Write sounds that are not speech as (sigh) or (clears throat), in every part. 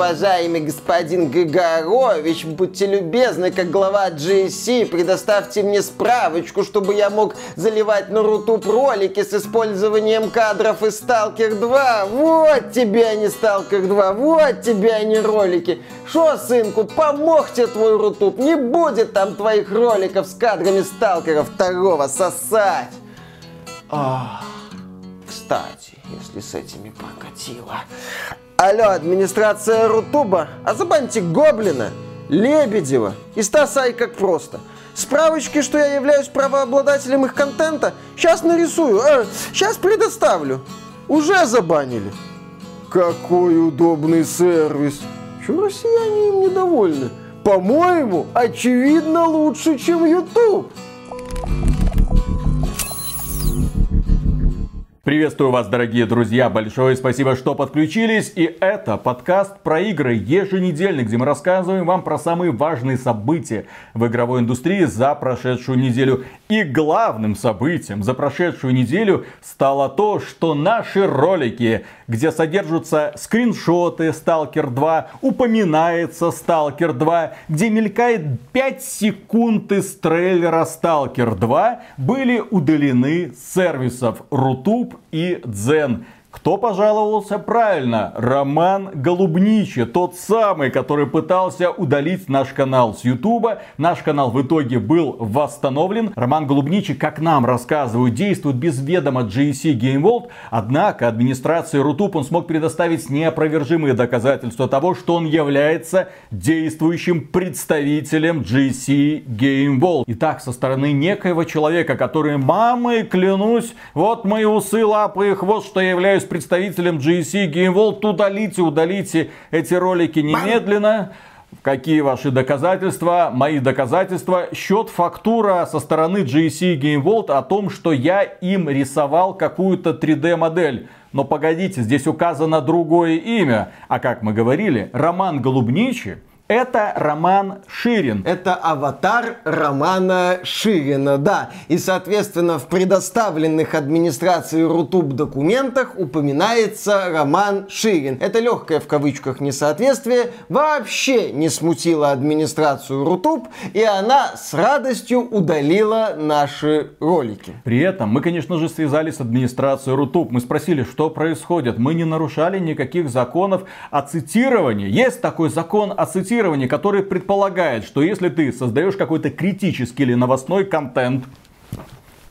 уважаемый господин Григорович, будьте любезны, как глава GSC, предоставьте мне справочку, чтобы я мог заливать на RuTube ролики с использованием кадров из Stalker 2. Вот тебе, а не Stalker 2, вот тебе, а не ролики. Шо, сынку, помог тебе твой RuTube, не будет там твоих роликов с кадрами Сталкера второго сосать. Ах, кстати, если с этими прокатило. Алло, администрация Рутуба, а забаньте Гоблина, Лебедева и Стасай как просто. Справочки, что я являюсь правообладателем их контента, сейчас нарисую, э, сейчас предоставлю. Уже забанили. Какой удобный сервис. Чего россияне им недовольны? По-моему, очевидно лучше, чем YouTube. Приветствую вас, дорогие друзья, большое спасибо, что подключились. И это подкаст про игры еженедельный, где мы рассказываем вам про самые важные события в игровой индустрии за прошедшую неделю. И главным событием за прошедшую неделю стало то, что наши ролики, где содержатся скриншоты Stalker 2, упоминается Stalker 2, где мелькает 5 секунд из трейлера Stalker 2, были удалены с сервисов Rutube YouTube и Дзен. Кто пожаловался правильно? Роман Голубничи, тот самый, который пытался удалить наш канал с Ютуба. Наш канал в итоге был восстановлен. Роман Голубничи, как нам рассказывают, действует без ведома GSC Game World. Однако администрации Рутуб он смог предоставить неопровержимые доказательства того, что он является действующим представителем GSC Game World. Итак, со стороны некоего человека, который мамой клянусь, вот мои усы, лапы и хвост, что я являюсь являюсь представителем GSC Game World, удалите, удалите эти ролики немедленно. Какие ваши доказательства? Мои доказательства. Счет фактура со стороны GSC Game World о том, что я им рисовал какую-то 3D модель. Но погодите, здесь указано другое имя. А как мы говорили, Роман Голубничий это роман Ширин. Это аватар романа Ширина, да. И, соответственно, в предоставленных администрацией Рутуб документах упоминается роман Ширин. Это легкое в кавычках несоответствие вообще не смутило администрацию Рутуб, и она с радостью удалила наши ролики. При этом мы, конечно же, связались с администрацией Рутуб. Мы спросили, что происходит. Мы не нарушали никаких законов о цитировании. Есть такой закон о цитировании программирования, который предполагает, что если ты создаешь какой-то критический или новостной контент,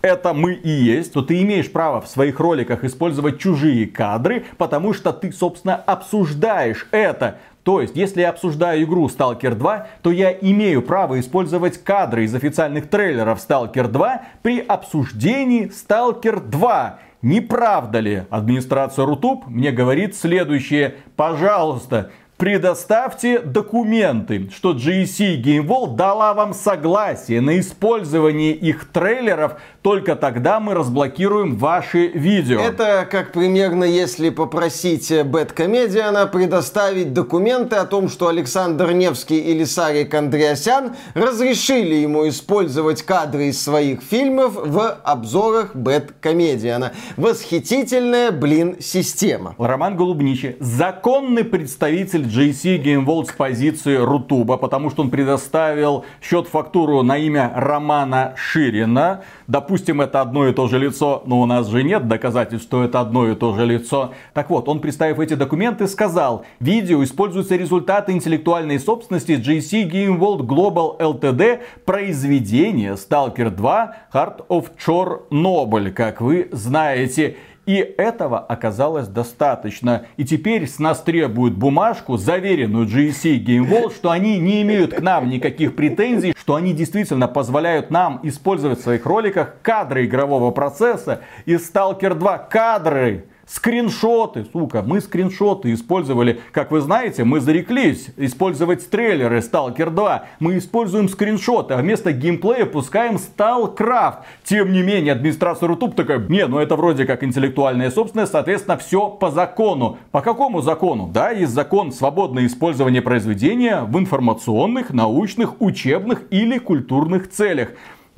это мы и есть, то ты имеешь право в своих роликах использовать чужие кадры, потому что ты, собственно, обсуждаешь это. То есть, если я обсуждаю игру Stalker 2, то я имею право использовать кадры из официальных трейлеров Stalker 2 при обсуждении Stalker 2. Не правда ли? Администрация Рутуб мне говорит следующее. Пожалуйста, Предоставьте документы, что GSC Game World дала вам согласие на использование их трейлеров только тогда мы разблокируем ваши видео. Это как примерно если попросить Бэткомедиана предоставить документы о том, что Александр Невский или Сарик Андреасян разрешили ему использовать кадры из своих фильмов в обзорах Бэткомедиана. Восхитительная, блин, система. Роман Голубничий, законный представитель GC Game World с позиции Рутуба, потому что он предоставил счет-фактуру на имя Романа Ширина. Допустим, это одно и то же лицо, но у нас же нет доказательств, что это одно и то же лицо. Так вот, он, представив эти документы, сказал, видео используются результаты интеллектуальной собственности GC Game World Global Ltd, произведение Stalker 2 Heart of Chernobyl, как вы знаете. И этого оказалось достаточно. И теперь с нас требуют бумажку, заверенную GSC Game World, что они не имеют к нам никаких претензий, что они действительно позволяют нам использовать в своих роликах кадры игрового процесса из Stalker 2 кадры Скриншоты, сука, мы скриншоты использовали, как вы знаете, мы зареклись использовать трейлеры Stalker 2. Мы используем скриншоты, а вместо геймплея пускаем StalCraft. Тем не менее, администрация Рутуб такая, не, ну это вроде как интеллектуальная собственность, соответственно, все по закону. По какому закону? Да, есть закон свободное использование произведения в информационных, научных, учебных или культурных целях.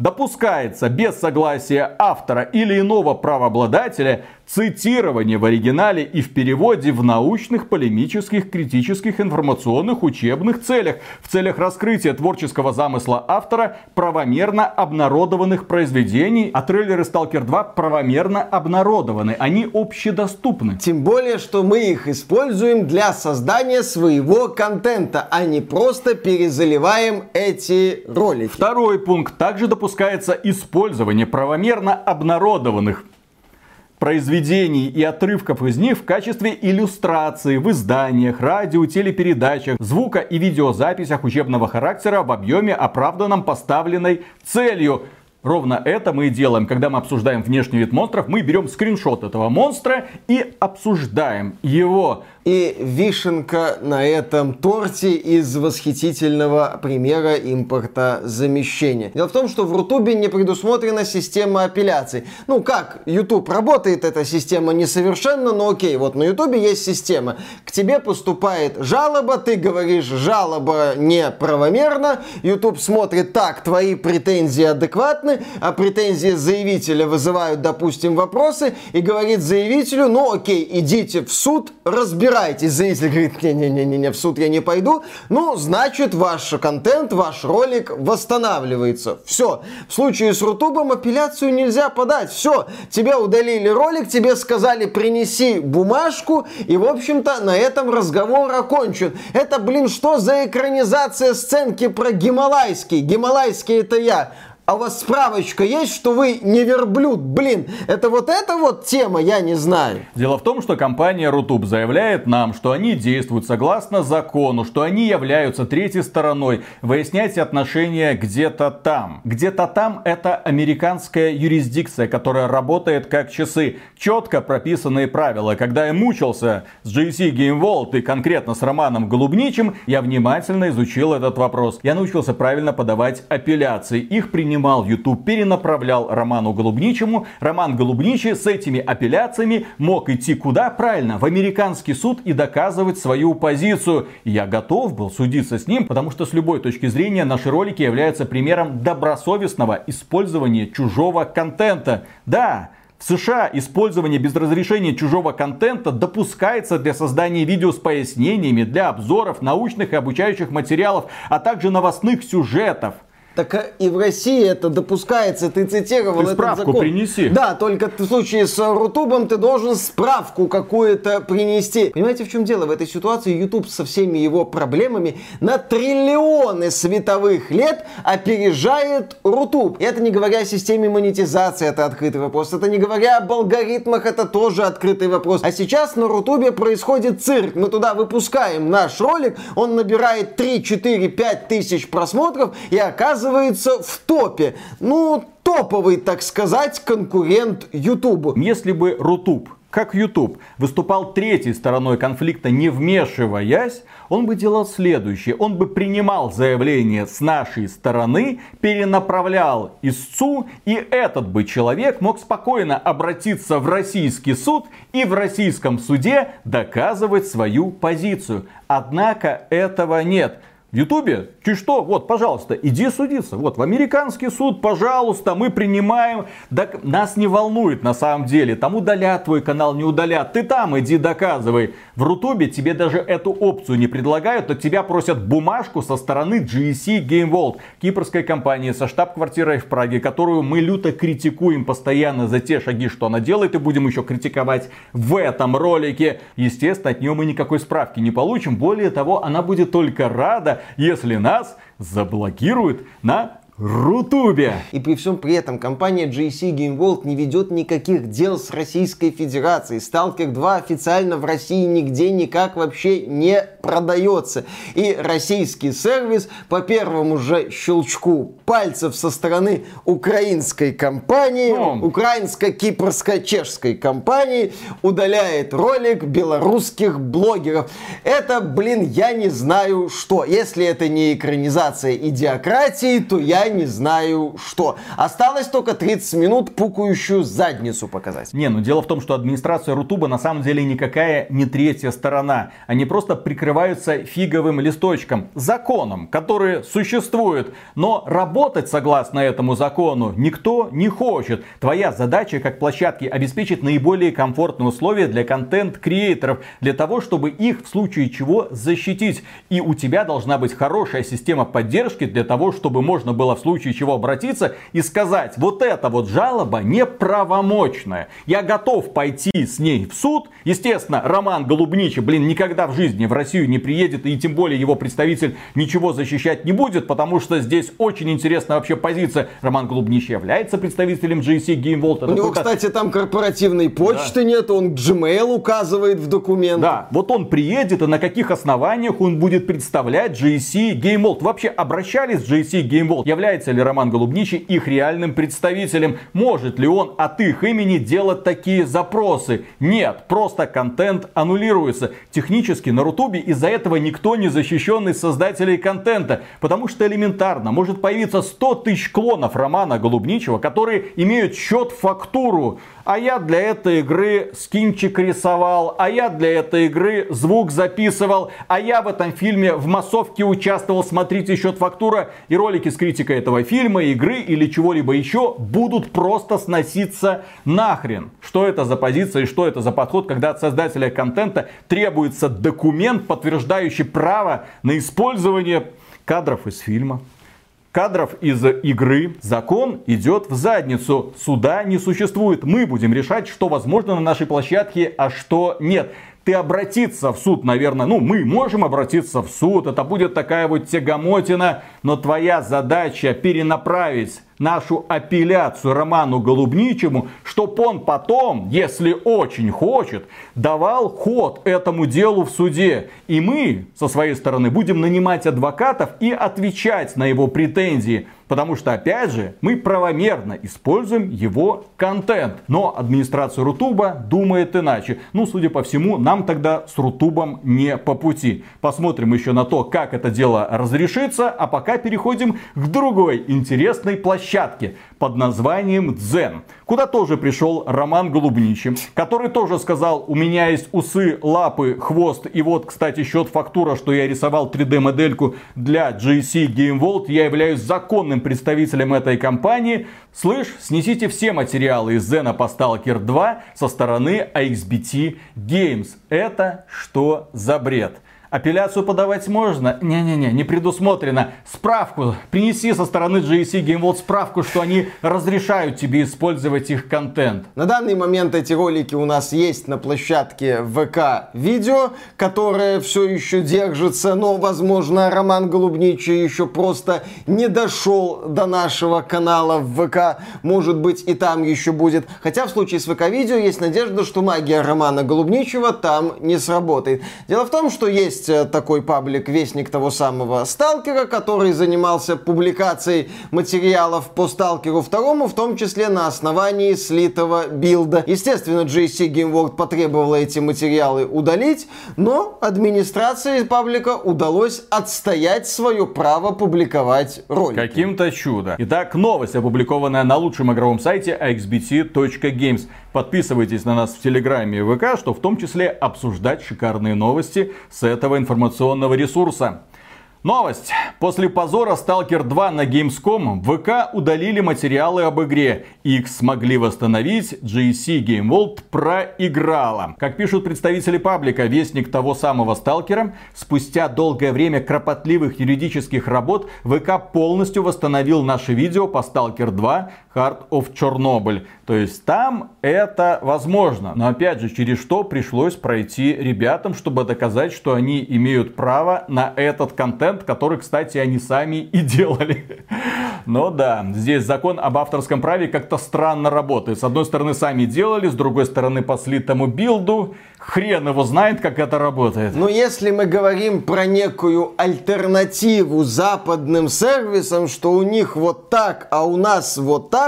Допускается без согласия автора или иного правообладателя цитирование в оригинале и в переводе в научных, полемических, критических, информационных, учебных целях, в целях раскрытия творческого замысла автора правомерно обнародованных произведений, а трейлеры Stalker 2 правомерно обнародованы, они общедоступны. Тем более, что мы их используем для создания своего контента, а не просто перезаливаем эти ролики. Второй пункт. Также допускается использование правомерно обнародованных произведений и отрывков из них в качестве иллюстрации в изданиях, радио, телепередачах, звука и видеозаписях учебного характера в объеме, оправданном поставленной целью. Ровно это мы и делаем, когда мы обсуждаем внешний вид монстров. Мы берем скриншот этого монстра и обсуждаем его. И вишенка на этом торте из восхитительного примера импорта замещения. Дело в том, что в Рутубе не предусмотрена система апелляций. Ну как, YouTube работает эта система несовершенно, но окей, вот на YouTube есть система. К тебе поступает жалоба, ты говоришь, жалоба неправомерна, YouTube смотрит, так, твои претензии адекватны, а претензии заявителя вызывают, допустим, вопросы, и говорит заявителю, ну окей, идите в суд, разбирайтесь. Зритель говорит, не-не-не-не, в суд я не пойду. Ну, значит, ваш контент, ваш ролик восстанавливается. Все. В случае с Рутубом апелляцию нельзя подать. Все. Тебе удалили ролик, тебе сказали, принеси бумажку, и, в общем-то, на этом разговор окончен. Это, блин, что за экранизация сценки про Гималайский? Гималайский это я а у вас справочка есть, что вы не верблюд? Блин, это вот эта вот тема, я не знаю. Дело в том, что компания Рутуб заявляет нам, что они действуют согласно закону, что они являются третьей стороной. Выяснять отношения где-то там. Где-то там это американская юрисдикция, которая работает как часы. Четко прописанные правила. Когда я мучился с GC Game World и конкретно с Романом Голубничим, я внимательно изучил этот вопрос. Я научился правильно подавать апелляции. Их принимают снимал YouTube, перенаправлял Роману Голубничему. Роман Голубничий с этими апелляциями мог идти куда? Правильно, в американский суд и доказывать свою позицию. я готов был судиться с ним, потому что с любой точки зрения наши ролики являются примером добросовестного использования чужого контента. Да, в США использование без разрешения чужого контента допускается для создания видео с пояснениями, для обзоров, научных и обучающих материалов, а также новостных сюжетов. Так а и в России это допускается, ты цитировал ты этот справку закон. принеси. Да, только в случае с Рутубом ты должен справку какую-то принести. Понимаете, в чем дело? В этой ситуации YouTube со всеми его проблемами на триллионы световых лет опережает Рутуб. И это не говоря о системе монетизации, это открытый вопрос. Это не говоря об алгоритмах, это тоже открытый вопрос. А сейчас на Рутубе происходит цирк. Мы туда выпускаем наш ролик, он набирает 3, 4, 5 тысяч просмотров и оказывается оказывается в топе. Ну, топовый, так сказать, конкурент YouTube. Если бы Рутуб как YouTube, выступал третьей стороной конфликта, не вмешиваясь, он бы делал следующее. Он бы принимал заявление с нашей стороны, перенаправлял истцу, и этот бы человек мог спокойно обратиться в российский суд и в российском суде доказывать свою позицию. Однако этого нет. В Ютубе? Чуть что? Вот, пожалуйста, иди судиться. Вот, в американский суд, пожалуйста, мы принимаем. Да, нас не волнует на самом деле. Там удалят твой канал, не удалят. Ты там иди доказывай. В Рутубе тебе даже эту опцию не предлагают. От тебя просят бумажку со стороны GSC Game World. Кипрской компании со штаб-квартирой в Праге, которую мы люто критикуем постоянно за те шаги, что она делает. И будем еще критиковать в этом ролике. Естественно, от нее мы никакой справки не получим. Более того, она будет только рада, если нас заблокируют на Рутубе. И при всем при этом компания JC Game World не ведет никаких дел с Российской Федерацией. Stalker 2 официально в России нигде никак вообще не продается. И российский сервис по первому же щелчку пальцев со стороны украинской компании, ну. украинско-кипрско-чешской компании удаляет ролик белорусских блогеров. Это, блин, я не знаю что. Если это не экранизация идиократии, то я не знаю что. Осталось только 30 минут пукающую задницу показать. Не, ну дело в том, что администрация Рутуба на самом деле никакая не третья сторона. Они просто прикрывают прикрываются фиговым листочком, законом, который существует. Но работать согласно этому закону никто не хочет. Твоя задача как площадки обеспечить наиболее комфортные условия для контент-креаторов, для того, чтобы их в случае чего защитить. И у тебя должна быть хорошая система поддержки для того, чтобы можно было в случае чего обратиться и сказать, вот эта вот жалоба неправомочная. Я готов пойти с ней в суд. Естественно, Роман Голубничий, блин, никогда в жизни в Россию не приедет, и тем более его представитель ничего защищать не будет, потому что здесь очень интересная вообще позиция. Роман Голубничий является представителем GSC Game Vault. У него, кстати, там корпоративной почты да. нет, он Gmail указывает в документ. Да, вот он приедет, и на каких основаниях он будет представлять GSC Game Vault. Вообще обращались в GSC Game Vault? Является ли Роман Голубничий их реальным представителем? Может ли он от их имени делать такие запросы? Нет, просто контент аннулируется. Технически на Рутубе из-за этого никто не защищен из создателей контента. Потому что элементарно может появиться 100 тысяч клонов Романа Голубничего, которые имеют счет-фактуру а я для этой игры скинчик рисовал, а я для этой игры звук записывал, а я в этом фильме в массовке участвовал, смотрите счет фактура, и ролики с критикой этого фильма, игры или чего-либо еще будут просто сноситься нахрен. Что это за позиция и что это за подход, когда от создателя контента требуется документ, подтверждающий право на использование кадров из фильма кадров из игры. Закон идет в задницу. Суда не существует. Мы будем решать, что возможно на нашей площадке, а что нет ты обратиться в суд, наверное, ну, мы можем обратиться в суд, это будет такая вот тягомотина, но твоя задача перенаправить нашу апелляцию Роману Голубничему, чтобы он потом, если очень хочет, давал ход этому делу в суде. И мы, со своей стороны, будем нанимать адвокатов и отвечать на его претензии. Потому что, опять же, мы правомерно используем его контент. Но администрация Рутуба думает иначе. Ну, судя по всему, нам тогда с Рутубом не по пути. Посмотрим еще на то, как это дело разрешится. А пока переходим к другой интересной площадке под названием Дзен, куда тоже пришел Роман Голубничий, который тоже сказал, у меня есть усы, лапы, хвост, и вот, кстати, счет фактура, что я рисовал 3D-модельку для GC Game Vault, я являюсь законным представителем этой компании. Слышь, снесите все материалы из Зена по Stalker 2 со стороны AXBT Games. Это что за бред? Апелляцию подавать можно? Не-не-не, не предусмотрено. Справку принеси со стороны GSC Game World справку, что они разрешают тебе использовать их контент. На данный момент эти ролики у нас есть на площадке ВК видео, которое все еще держится, но, возможно, Роман Голубничий еще просто не дошел до нашего канала в ВК. Может быть, и там еще будет. Хотя в случае с ВК видео есть надежда, что магия Романа Голубничего там не сработает. Дело в том, что есть есть э, такой паблик Вестник того самого Сталкера, который занимался публикацией материалов по Сталкеру второму, в том числе на основании слитого билда. Естественно, GSC Gameworld потребовала эти материалы удалить, но администрации паблика удалось отстоять свое право публиковать ролики. Каким-то чудо. Итак, новость, опубликованная на лучшем игровом сайте axbt.games. Подписывайтесь на нас в Телеграме и ВК, что в том числе обсуждать шикарные новости с этого информационного ресурса. Новость. После позора Stalker 2 на Gamescom ВК удалили материалы об игре. X смогли восстановить, GSC Game World проиграла. Как пишут представители паблика, вестник того самого Сталкера, спустя долгое время кропотливых юридических работ ВК полностью восстановил наше видео по Stalker 2 Heart of Chernobyl. То есть там это возможно. Но опять же, через что пришлось пройти ребятам, чтобы доказать, что они имеют право на этот контент который, кстати, они сами и делали. (laughs) Но да, здесь закон об авторском праве как-то странно работает. С одной стороны, сами делали, с другой стороны, по слитому билду. Хрен его знает, как это работает. Но если мы говорим про некую альтернативу западным сервисам, что у них вот так, а у нас вот так,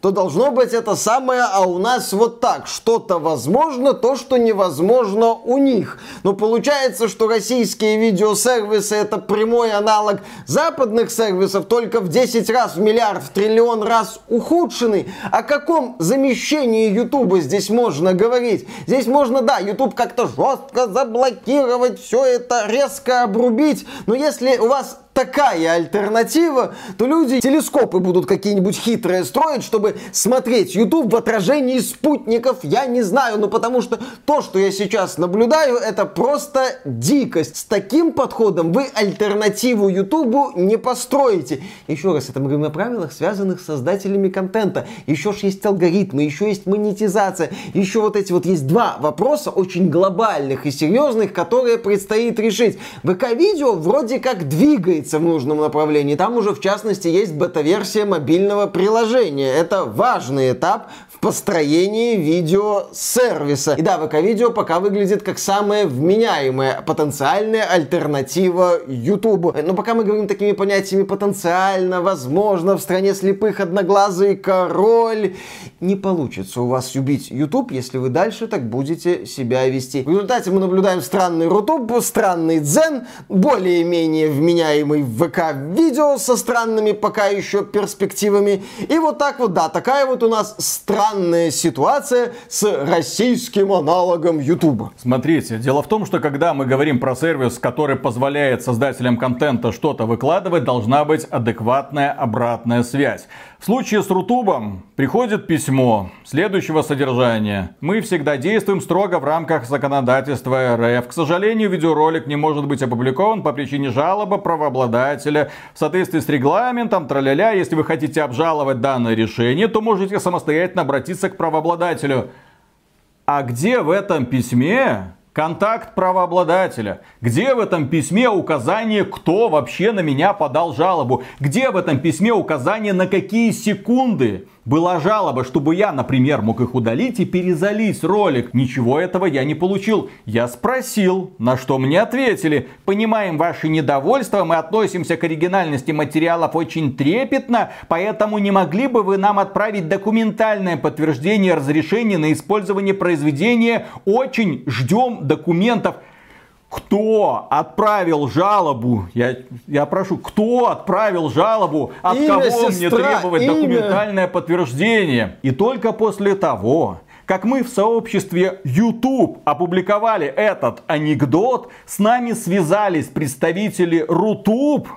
то должно быть это самое, а у нас вот так. Что-то возможно, то, что невозможно у них. Но получается, что российские видеосервисы это прямой аналог западных сервисов, только в 10 раз раз, в миллиард, в триллион раз ухудшенный. О каком замещении Ютуба здесь можно говорить? Здесь можно, да, Ютуб как-то жестко заблокировать, все это резко обрубить. Но если у вас такая альтернатива, то люди телескопы будут какие-нибудь хитрые строить, чтобы смотреть YouTube в отражении спутников. Я не знаю, но потому что то, что я сейчас наблюдаю, это просто дикость. С таким подходом вы альтернативу YouTube не построите. Еще раз, это мы говорим о правилах, связанных с создателями контента. Еще ж есть алгоритмы, еще есть монетизация, еще вот эти вот есть два вопроса очень глобальных и серьезных, которые предстоит решить. ВК-видео вроде как двигается двигается в нужном направлении. Там уже, в частности, есть бета-версия мобильного приложения. Это важный этап в построении видеосервиса. И да, ВК-видео пока выглядит как самая вменяемая потенциальная альтернатива YouTube. Но пока мы говорим такими понятиями потенциально, возможно, в стране слепых одноглазый король, не получится у вас убить YouTube, если вы дальше так будете себя вести. В результате мы наблюдаем странный Рутуб, странный Дзен, более-менее вменяемый вменяемый ВК-видео со странными пока еще перспективами. И вот так вот, да, такая вот у нас странная ситуация с российским аналогом YouTube. Смотрите, дело в том, что когда мы говорим про сервис, который позволяет создателям контента что-то выкладывать, должна быть адекватная обратная связь. В случае с Рутубом приходит письмо следующего содержания. Мы всегда действуем строго в рамках законодательства РФ. К сожалению, видеоролик не может быть опубликован по причине жалобы правообладателя. В соответствии с регламентом, траля если вы хотите обжаловать данное решение, то можете самостоятельно обратиться к правообладателю. А где в этом письме Контакт правообладателя. Где в этом письме указание, кто вообще на меня подал жалобу? Где в этом письме указание, на какие секунды была жалоба, чтобы я, например, мог их удалить и перезалить ролик. Ничего этого я не получил. Я спросил, на что мне ответили. Понимаем ваше недовольство, мы относимся к оригинальности материалов очень трепетно, поэтому не могли бы вы нам отправить документальное подтверждение разрешения на использование произведения. Очень ждем документов кто отправил жалобу, я, я прошу, кто отправил жалобу, от имя, кого сестра, мне требовать имя. документальное подтверждение. И только после того, как мы в сообществе YouTube опубликовали этот анекдот, с нами связались представители Рутуб,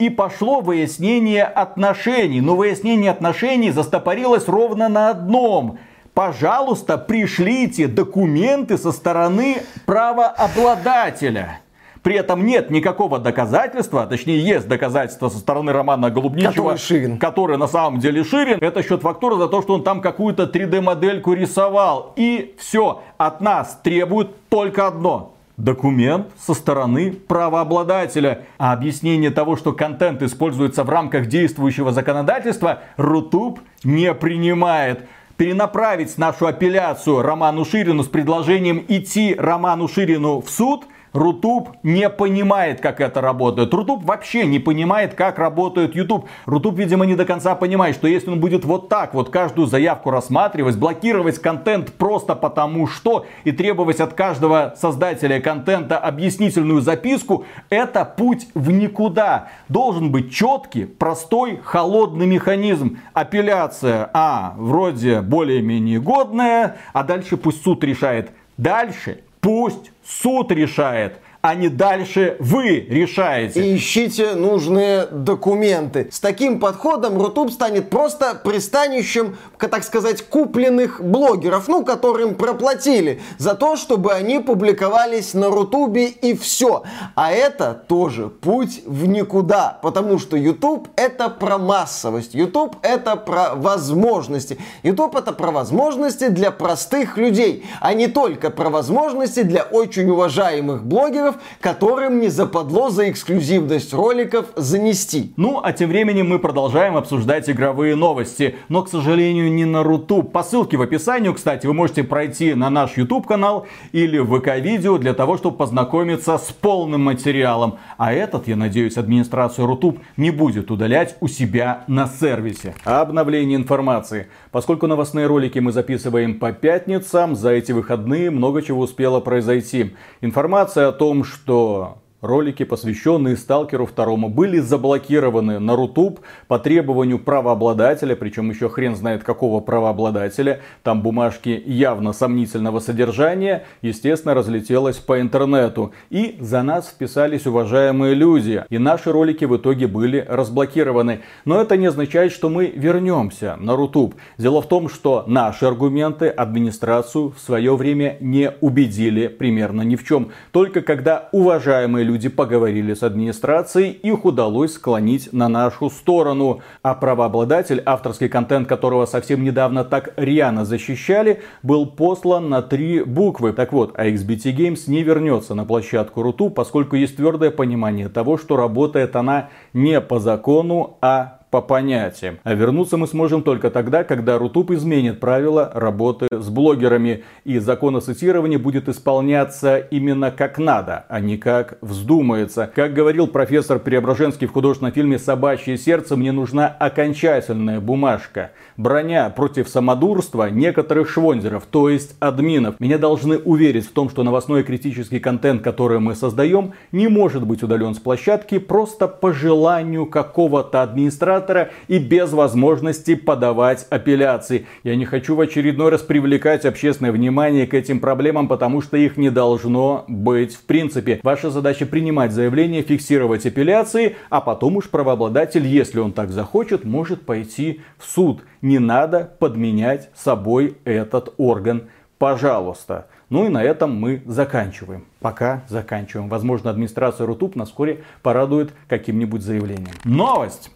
и пошло выяснение отношений. Но выяснение отношений застопорилось ровно на одном – пожалуйста, пришлите документы со стороны правообладателя. При этом нет никакого доказательства, а точнее есть доказательства со стороны Романа Голубничева, который, Ширин. который на самом деле Ширин. Это счет фактуры за то, что он там какую-то 3D-модельку рисовал. И все, от нас требуют только одно документ со стороны правообладателя. А объяснение того, что контент используется в рамках действующего законодательства, Рутуб не принимает перенаправить нашу апелляцию Роману Ширину с предложением идти Роману Ширину в суд – Рутуб не понимает, как это работает. Рутуб вообще не понимает, как работает YouTube. Рутуб, видимо, не до конца понимает, что если он будет вот так вот каждую заявку рассматривать, блокировать контент просто потому что и требовать от каждого создателя контента объяснительную записку, это путь в никуда. Должен быть четкий, простой, холодный механизм. Апелляция, а, вроде более-менее годная, а дальше пусть суд решает. Дальше пусть суд решает а не дальше вы решаете. И ищите нужные документы. С таким подходом Рутуб станет просто пристанищем, так сказать, купленных блогеров, ну, которым проплатили за то, чтобы они публиковались на Рутубе и все. А это тоже путь в никуда, потому что YouTube это про массовость, YouTube это про возможности. YouTube это про возможности для простых людей, а не только про возможности для очень уважаемых блогеров, роликов, которым не западло за эксклюзивность роликов занести. Ну, а тем временем мы продолжаем обсуждать игровые новости. Но, к сожалению, не на Рутубе. По ссылке в описании, кстати, вы можете пройти на наш YouTube канал или ВК-видео для того, чтобы познакомиться с полным материалом. А этот, я надеюсь, администрация Рутуб не будет удалять у себя на сервисе. Обновление информации. Поскольку новостные ролики мы записываем по пятницам, за эти выходные много чего успело произойти. Информация о том, что ролики, посвященные Сталкеру второму, были заблокированы на Рутуб по требованию правообладателя, причем еще хрен знает какого правообладателя. Там бумажки явно сомнительного содержания, естественно, разлетелось по интернету. И за нас вписались уважаемые люди. И наши ролики в итоге были разблокированы. Но это не означает, что мы вернемся на Рутуб. Дело в том, что наши аргументы администрацию в свое время не убедили примерно ни в чем. Только когда уважаемые люди поговорили с администрацией, их удалось склонить на нашу сторону. А правообладатель, авторский контент которого совсем недавно так рьяно защищали, был послан на три буквы. Так вот, AXBT Games не вернется на площадку Руту, поскольку есть твердое понимание того, что работает она не по закону, а по понятиям. А вернуться мы сможем только тогда, когда Рутуб изменит правила работы с блогерами. И закон о цитировании будет исполняться именно как надо, а не как вздумается. Как говорил профессор Преображенский в художественном фильме «Собачье сердце», мне нужна окончательная бумажка. Броня против самодурства некоторых швонзеров, то есть админов. Меня должны уверить в том, что новостной критический контент, который мы создаем, не может быть удален с площадки просто по желанию какого-то администратора администратора и без возможности подавать апелляции. Я не хочу в очередной раз привлекать общественное внимание к этим проблемам, потому что их не должно быть в принципе. Ваша задача принимать заявление, фиксировать апелляции, а потом уж правообладатель, если он так захочет, может пойти в суд. Не надо подменять собой этот орган. Пожалуйста. Ну и на этом мы заканчиваем. Пока заканчиваем. Возможно, администрация Рутуб нас вскоре порадует каким-нибудь заявлением. Новость!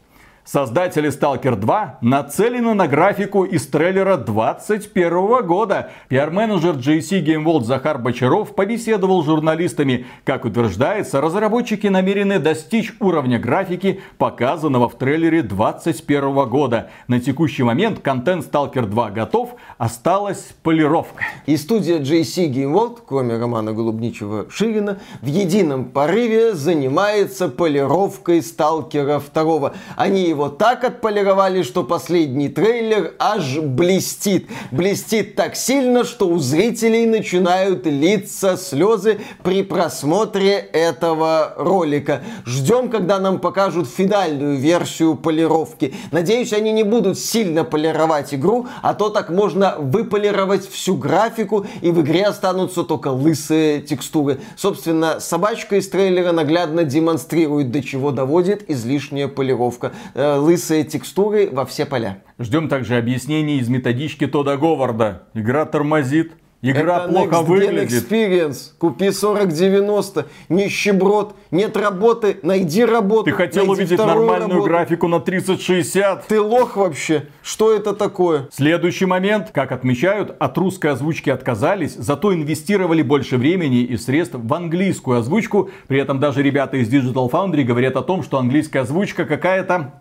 Создатели Stalker 2 нацелены на графику из трейлера 2021 года. Пиар-менеджер JC Game World Захар Бочаров побеседовал с журналистами. Как утверждается, разработчики намерены достичь уровня графики, показанного в трейлере 2021 года. На текущий момент контент Stalker 2 готов, осталась полировка. И студия JC Game World, кроме Романа Голубничева-Ширина, в едином порыве занимается полировкой Сталкера 2. Они его так отполировали, что последний трейлер аж блестит. Блестит так сильно, что у зрителей начинают литься слезы при просмотре этого ролика. Ждем, когда нам покажут финальную версию полировки. Надеюсь, они не будут сильно полировать игру, а то так можно выполировать всю графику, и в игре останутся только лысые текстуры. Собственно, собачка из трейлера наглядно демонстрирует, до чего доводит излишняя полировка. Лысые текстуры во все поля. Ждем также объяснений из методички Тода Говарда. Игра тормозит, Игра Это плохо выглядит. Experience. Купи 4090. Нищеброд. Нет работы. Найди работу. Ты хотел найди увидеть нормальную работу. графику на 3060. Ты лох вообще. Что это такое? Следующий момент, как отмечают, от русской озвучки отказались, зато инвестировали больше времени и средств в английскую озвучку. При этом даже ребята из Digital Foundry говорят о том, что английская озвучка какая-то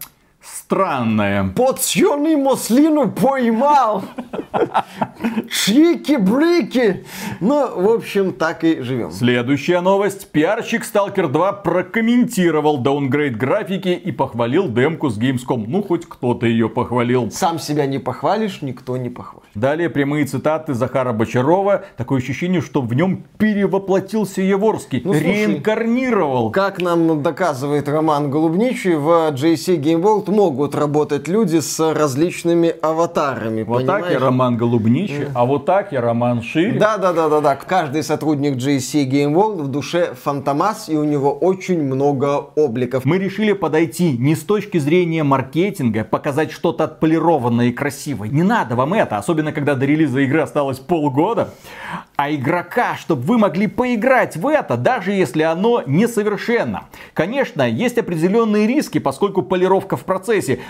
странная. Поцьёный маслину поймал. Чики-брики. Ну, в общем, так и живем. Следующая новость. Пиарщик Stalker 2 прокомментировал даунгрейд графики и похвалил демку с Gamescom. Ну, хоть кто-то ее похвалил. Сам себя не похвалишь, никто не похвалит. Далее прямые цитаты Захара Бочарова. Такое ощущение, что в нем перевоплотился Еворский. Ну, слушай, реинкарнировал. Как нам доказывает Роман Голубничий, в JC Game World могут работать люди с различными аватарами. Вот так понимаешь? я Роман Голубничий, а вот так я Роман Шире. Да, да, да, да, да. Каждый сотрудник GSC Game World в душе фантомас, и у него очень много обликов. Мы решили подойти не с точки зрения маркетинга, показать что-то отполированное и красивое. Не надо вам это, особенно когда до релиза игры осталось полгода. А игрока, чтобы вы могли поиграть в это, даже если оно несовершенно. Конечно, есть определенные риски, поскольку полировка в процессе,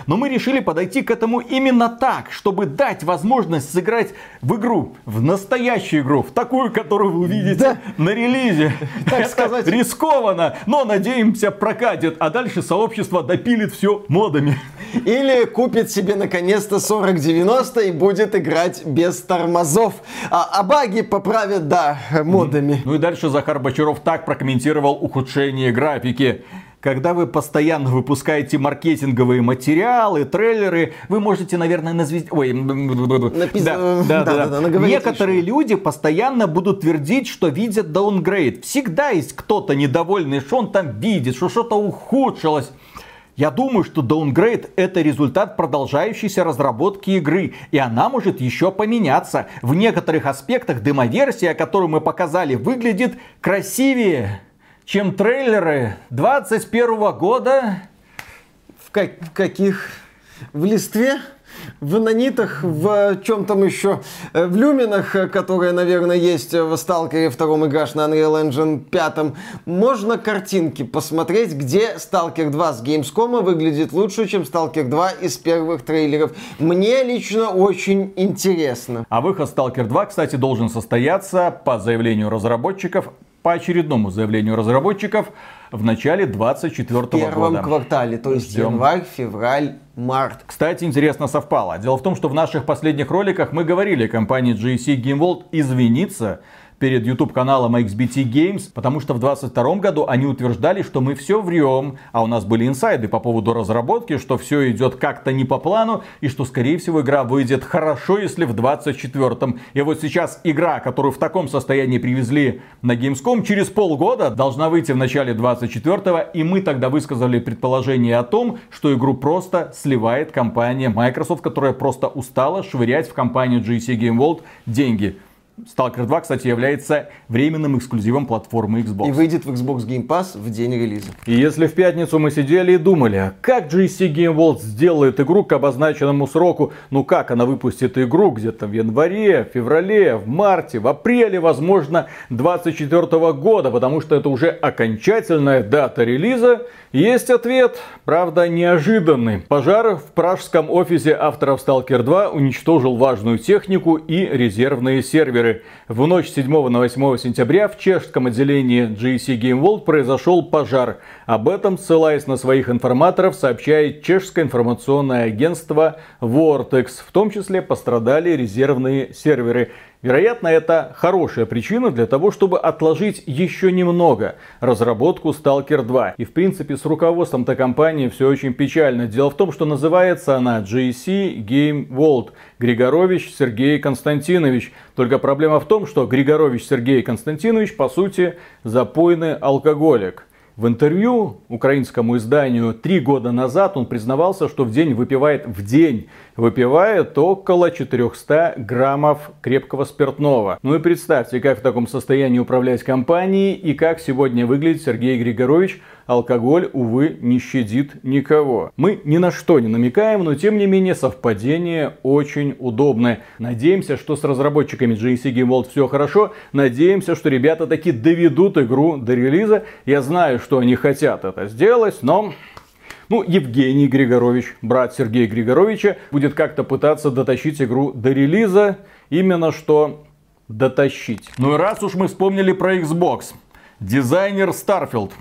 но мы решили подойти к этому именно так, чтобы дать возможность сыграть в игру, в настоящую игру, в такую, которую вы увидите Да. на релизе. (laughs) Так Это сказать. рискованно, но надеемся прокатит, а дальше сообщество допилит все модами. Или купит себе наконец-то 4090 и будет играть без тормозов. А, а баги поправят, да, модами. Ну и дальше Захар Бочаров так прокомментировал ухудшение графики. Когда вы постоянно выпускаете маркетинговые материалы, трейлеры, вы можете, наверное, назвать... Ой, Напис... да, да, да, да, да. Некоторые еще. люди постоянно будут твердить, что видят даунгрейд. Всегда есть кто-то недовольный, что он там видит, что что-то ухудшилось. Я думаю, что Downgrade это результат продолжающейся разработки игры, и она может еще поменяться. В некоторых аспектах демоверсия, которую мы показали, выглядит красивее, чем трейлеры 21 года. В, как, в каких? В листве? в нанитах, в чем там еще, э, в люминах, э, которые, наверное, есть в Сталкере втором играш на Unreal Engine 5, можно картинки посмотреть, где Сталкер 2 с Gamescom выглядит лучше, чем Сталкер 2 из первых трейлеров. Мне лично очень интересно. А выход Сталкер 2, кстати, должен состояться по заявлению разработчиков, по очередному заявлению разработчиков, в начале 2024 года. В первом года. квартале, то есть Ждем. январь, февраль, март. Кстати, интересно совпало. Дело в том, что в наших последних роликах мы говорили компании GSC Game World извиниться перед YouTube каналом XBT Games, потому что в 2022 году они утверждали, что мы все врем, а у нас были инсайды по поводу разработки, что все идет как-то не по плану, и что скорее всего игра выйдет хорошо, если в 2024. И вот сейчас игра, которую в таком состоянии привезли на Gamescom, через полгода должна выйти в начале 24 и мы тогда высказали предположение о том, что игру просто сливает компания Microsoft, которая просто устала швырять в компанию GC Game World деньги. Stalker 2, кстати, является временным эксклюзивом платформы Xbox. И выйдет в Xbox Game Pass в день релиза. И если в пятницу мы сидели и думали, как GSC Game World сделает игру к обозначенному сроку, ну как она выпустит игру где-то в январе, феврале, в марте, в апреле, возможно, 24 года, потому что это уже окончательная дата релиза, есть ответ, правда неожиданный. Пожар в пражском офисе авторов Stalker 2 уничтожил важную технику и резервные серверы игры. В ночь 7 на 8 сентября в чешском отделении GC Game World произошел пожар. Об этом, ссылаясь на своих информаторов, сообщает чешское информационное агентство Vortex. В том числе пострадали резервные серверы. Вероятно, это хорошая причина для того, чтобы отложить еще немного разработку Stalker 2. И в принципе с руководством этой компании все очень печально. Дело в том, что называется она GC Game World. Григорович Сергей Константинович. Только проблема в том, что Григорович Сергей Константинович по сути запойный алкоголик. В интервью украинскому изданию три года назад он признавался, что в день выпивает в день выпивает около 400 граммов крепкого спиртного. Ну и представьте, как в таком состоянии управлять компанией и как сегодня выглядит Сергей Григорович. Алкоголь, увы, не щадит никого. Мы ни на что не намекаем, но тем не менее совпадение очень удобное. Надеемся, что с разработчиками GSC Game World все хорошо. Надеемся, что ребята таки доведут игру до релиза. Я знаю, что они хотят это сделать, но ну, Евгений Григорович, брат Сергея Григоровича, будет как-то пытаться дотащить игру до релиза. Именно что дотащить. Ну и раз уж мы вспомнили про Xbox. Дизайнер Starfield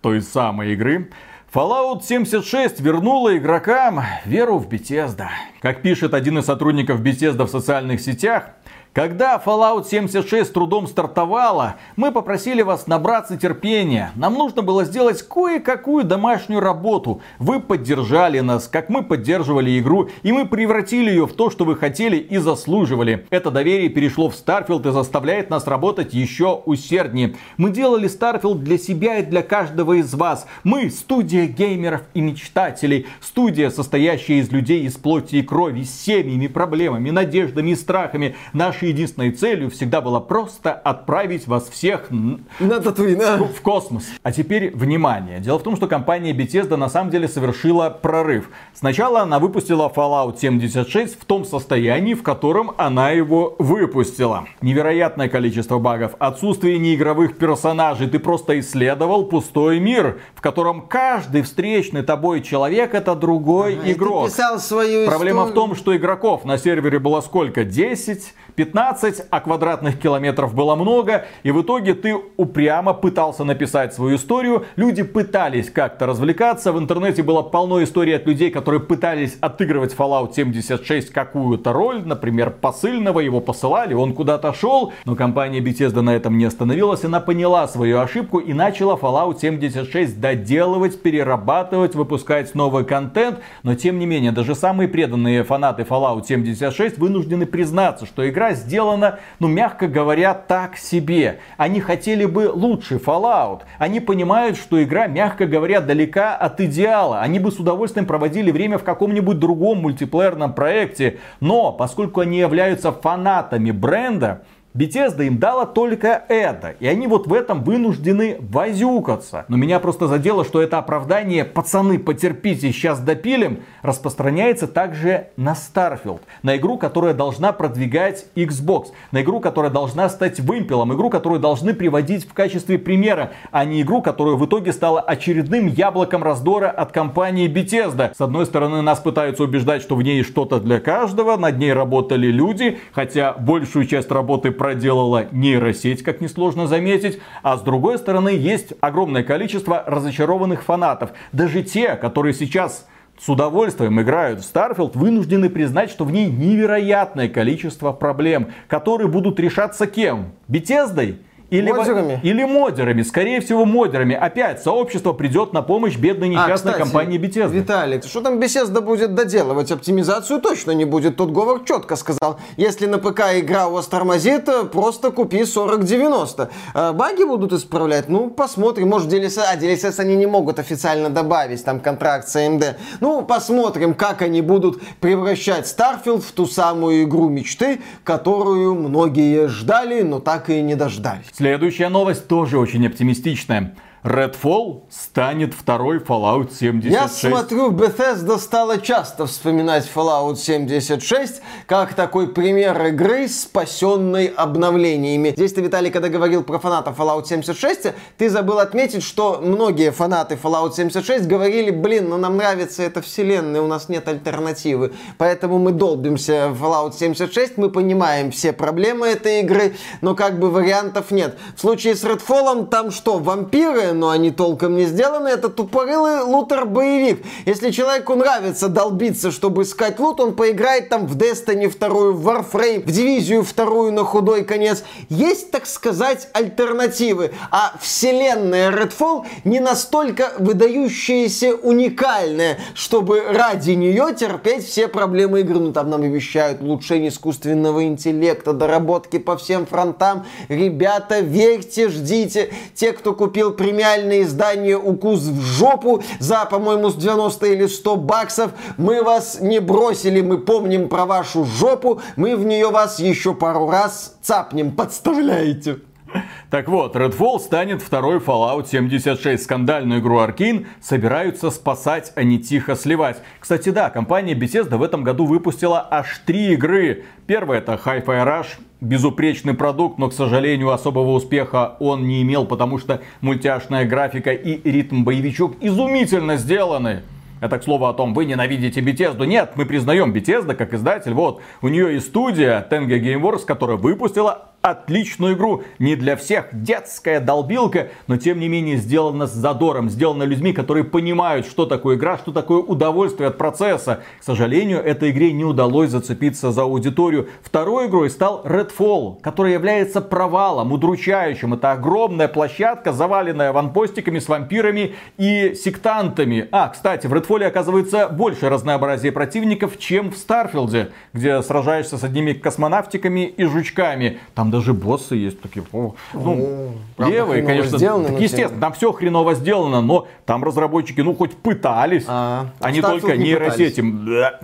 той самой игры, Fallout 76 вернула игрокам веру в Bethesda. Как пишет один из сотрудников Bethesda в социальных сетях, когда Fallout 76 с трудом стартовала, мы попросили вас набраться терпения. Нам нужно было сделать кое-какую домашнюю работу. Вы поддержали нас, как мы поддерживали игру, и мы превратили ее в то, что вы хотели и заслуживали. Это доверие перешло в Starfield и заставляет нас работать еще усерднее. Мы делали Starfield для себя и для каждого из вас. Мы студия геймеров и мечтателей. Студия, состоящая из людей из плоти и крови, с семьями, проблемами, надеждами и страхами. Наш нашей единственной целью всегда было просто отправить вас всех на Татуин, а? в космос. А теперь внимание. Дело в том, что компания Bethesda на самом деле совершила прорыв. Сначала она выпустила Fallout 76 в том состоянии, в котором она его выпустила. Невероятное количество багов, отсутствие неигровых персонажей. Ты просто исследовал пустой мир, в котором каждый встречный тобой человек это другой ага, игрок. Проблема историю. в том, что игроков на сервере было сколько? 10, 15 15, а квадратных километров было много, и в итоге ты упрямо пытался написать свою историю, люди пытались как-то развлекаться, в интернете было полно историй от людей, которые пытались отыгрывать Fallout 76 какую-то роль, например, посыльного, его посылали, он куда-то шел, но компания Bethesda на этом не остановилась, она поняла свою ошибку и начала Fallout 76 доделывать, перерабатывать, выпускать новый контент, но тем не менее, даже самые преданные фанаты Fallout 76 вынуждены признаться, что игра сделана, ну мягко говоря, так себе. Они хотели бы лучший Fallout. Они понимают, что игра, мягко говоря, далека от идеала. Они бы с удовольствием проводили время в каком-нибудь другом мультиплеерном проекте. Но, поскольку они являются фанатами бренда, Bethesda им дала только это, и они вот в этом вынуждены возюкаться. Но меня просто задело, что это оправдание «пацаны, потерпите, сейчас допилим» распространяется также на Starfield. На игру, которая должна продвигать Xbox. На игру, которая должна стать вымпелом. Игру, которую должны приводить в качестве примера, а не игру, которая в итоге стала очередным яблоком раздора от компании Bethesda. С одной стороны, нас пытаются убеждать, что в ней что-то для каждого, над ней работали люди, хотя большую часть работы проделала нейросеть, как несложно заметить. А с другой стороны, есть огромное количество разочарованных фанатов. Даже те, которые сейчас с удовольствием играют в Starfield, вынуждены признать, что в ней невероятное количество проблем, которые будут решаться кем? Бетездой? Или, модерами? Или модерами. Скорее всего, модерами. Опять, сообщество придет на помощь бедной а, несчастной а, кстати, компании Bethesda. Виталик, что там Bethesda будет доделывать? Оптимизацию точно не будет. Тут Говор четко сказал. Если на ПК игра у вас тормозит, просто купи 4090. А баги будут исправлять? Ну, посмотрим. Может, DLSS... А, DLSS они не могут официально добавить. Там контракт с AMD. Ну, посмотрим, как они будут превращать Starfield в ту самую игру мечты, которую многие ждали, но так и не дождались. Следующая новость тоже очень оптимистичная. Redfall станет второй Fallout 76. Я смотрю, Bethesda стала часто вспоминать Fallout 76 как такой пример игры, спасенной обновлениями. Здесь ты, Виталий, когда говорил про фанатов Fallout 76, ты забыл отметить, что многие фанаты Fallout 76 говорили, блин, ну нам нравится эта вселенная, у нас нет альтернативы. Поэтому мы долбимся в Fallout 76, мы понимаем все проблемы этой игры, но как бы вариантов нет. В случае с Redfall там что, вампиры, но они толком не сделаны. Это тупорылый лутер-боевик. Если человеку нравится долбиться, чтобы искать лут, он поиграет там в Destiny вторую, в Warframe, в Дивизию вторую на худой конец. Есть, так сказать, альтернативы. А вселенная Redfall не настолько выдающаяся, уникальная, чтобы ради нее терпеть все проблемы игры. Ну там нам обещают улучшение искусственного интеллекта, доработки по всем фронтам. Ребята, верьте, ждите. Те, кто купил премиум премиальное издание «Укус в жопу» за, по-моему, с 90 или 100 баксов. Мы вас не бросили, мы помним про вашу жопу, мы в нее вас еще пару раз цапнем. Подставляете. Так вот, Redfall станет второй Fallout 76. Скандальную игру Arkane собираются спасать, а не тихо сливать. Кстати, да, компания Bethesda в этом году выпустила аж три игры. Первая это Hi-Fi Rush, безупречный продукт, но, к сожалению, особого успеха он не имел, потому что мультяшная графика и ритм боевичок изумительно сделаны. Это, к слову, о том, вы ненавидите Bethesda. Нет, мы признаем Bethesda как издатель. Вот, у нее и студия Tenga Gameworks, которая выпустила отличную игру. Не для всех детская долбилка, но тем не менее сделана с задором, сделана людьми, которые понимают, что такое игра, что такое удовольствие от процесса. К сожалению, этой игре не удалось зацепиться за аудиторию. Второй игрой стал Redfall, который является провалом, удручающим. Это огромная площадка, заваленная ванпостиками с вампирами и сектантами. А, кстати, в Redfall оказывается больше разнообразия противников, чем в Старфилде, где сражаешься с одними космонавтиками и жучками. Там даже боссы есть такие, о, ну, Правда, левые, конечно. Сделаны, так, естественно, там все хреново сделано, но там разработчики, ну, хоть пытались, а, а не только нейросеть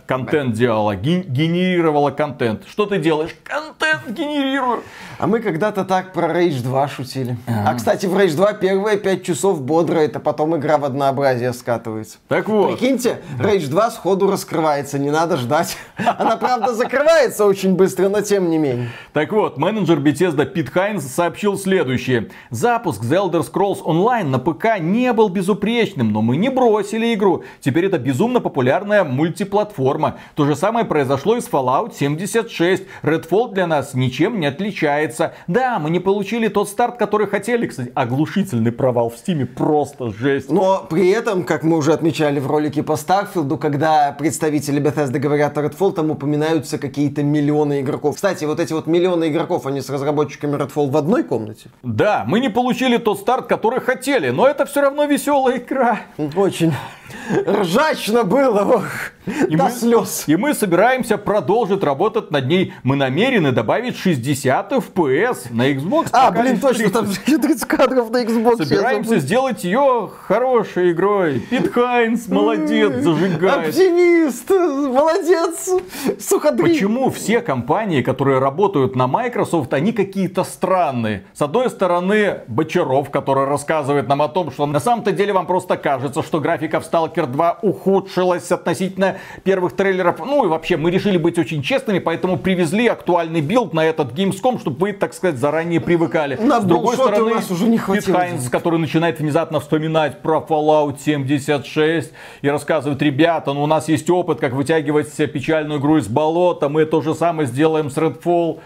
контент делала, генерировала контент. Что ты делаешь? Контент генерирую. А мы когда-то так про Rage 2 шутили. А, а кстати, в Rage 2 первые 5 часов бодро, это потом игра в однообразие скатывается. Так вот. Прикиньте, Rage 2 сходу раскрывается, не надо ждать. (laughs) Она, правда, закрывается очень быстро, но тем не менее. Так вот, менеджер менеджер Bethesda Пит Хайнс сообщил следующее. Запуск The Elder Scrolls Online на ПК не был безупречным, но мы не бросили игру. Теперь это безумно популярная мультиплатформа. То же самое произошло и с Fallout 76. Redfall для нас ничем не отличается. Да, мы не получили тот старт, который хотели. Кстати, оглушительный провал в Стиме. Просто жесть. Но при этом, как мы уже отмечали в ролике по Старфилду, когда представители Bethesda говорят о Redfall, там упоминаются какие-то миллионы игроков. Кстати, вот эти вот миллионы игроков, они с разработчиками Redfall в одной комнате? Да, мы не получили тот старт, который хотели, но это все равно веселая игра. Очень ржачно было, ох, и до мы, слез. И мы собираемся продолжить работать над ней. Мы намерены добавить 60 FPS на Xbox. А, блин, точно, там 30 кадров на Xbox. Собираемся сделать ее хорошей игрой. Пит Хайнс, молодец, зажигает. Оптимист, молодец, суходрин. Почему все компании, которые работают на Microsoft, они какие-то странные? С одной стороны, Бочаров, который рассказывает нам о том, что на самом-то деле вам просто кажется, что графика в Stalker 2 ухудшилась относительно первых трейлеров. Ну и вообще, мы решили быть очень честными, поэтому привезли актуальный билд на этот Gamescom, чтобы вы, так сказать, заранее привыкали. На С другой стороны, нас уже не Пит Хайнс, который начинает внезапно вспоминать про Fallout 76 и рассказывает, ребята, ну у нас есть опыт, как вытягивать печальную игру из болота, мы то же самое сделаем с Redfall.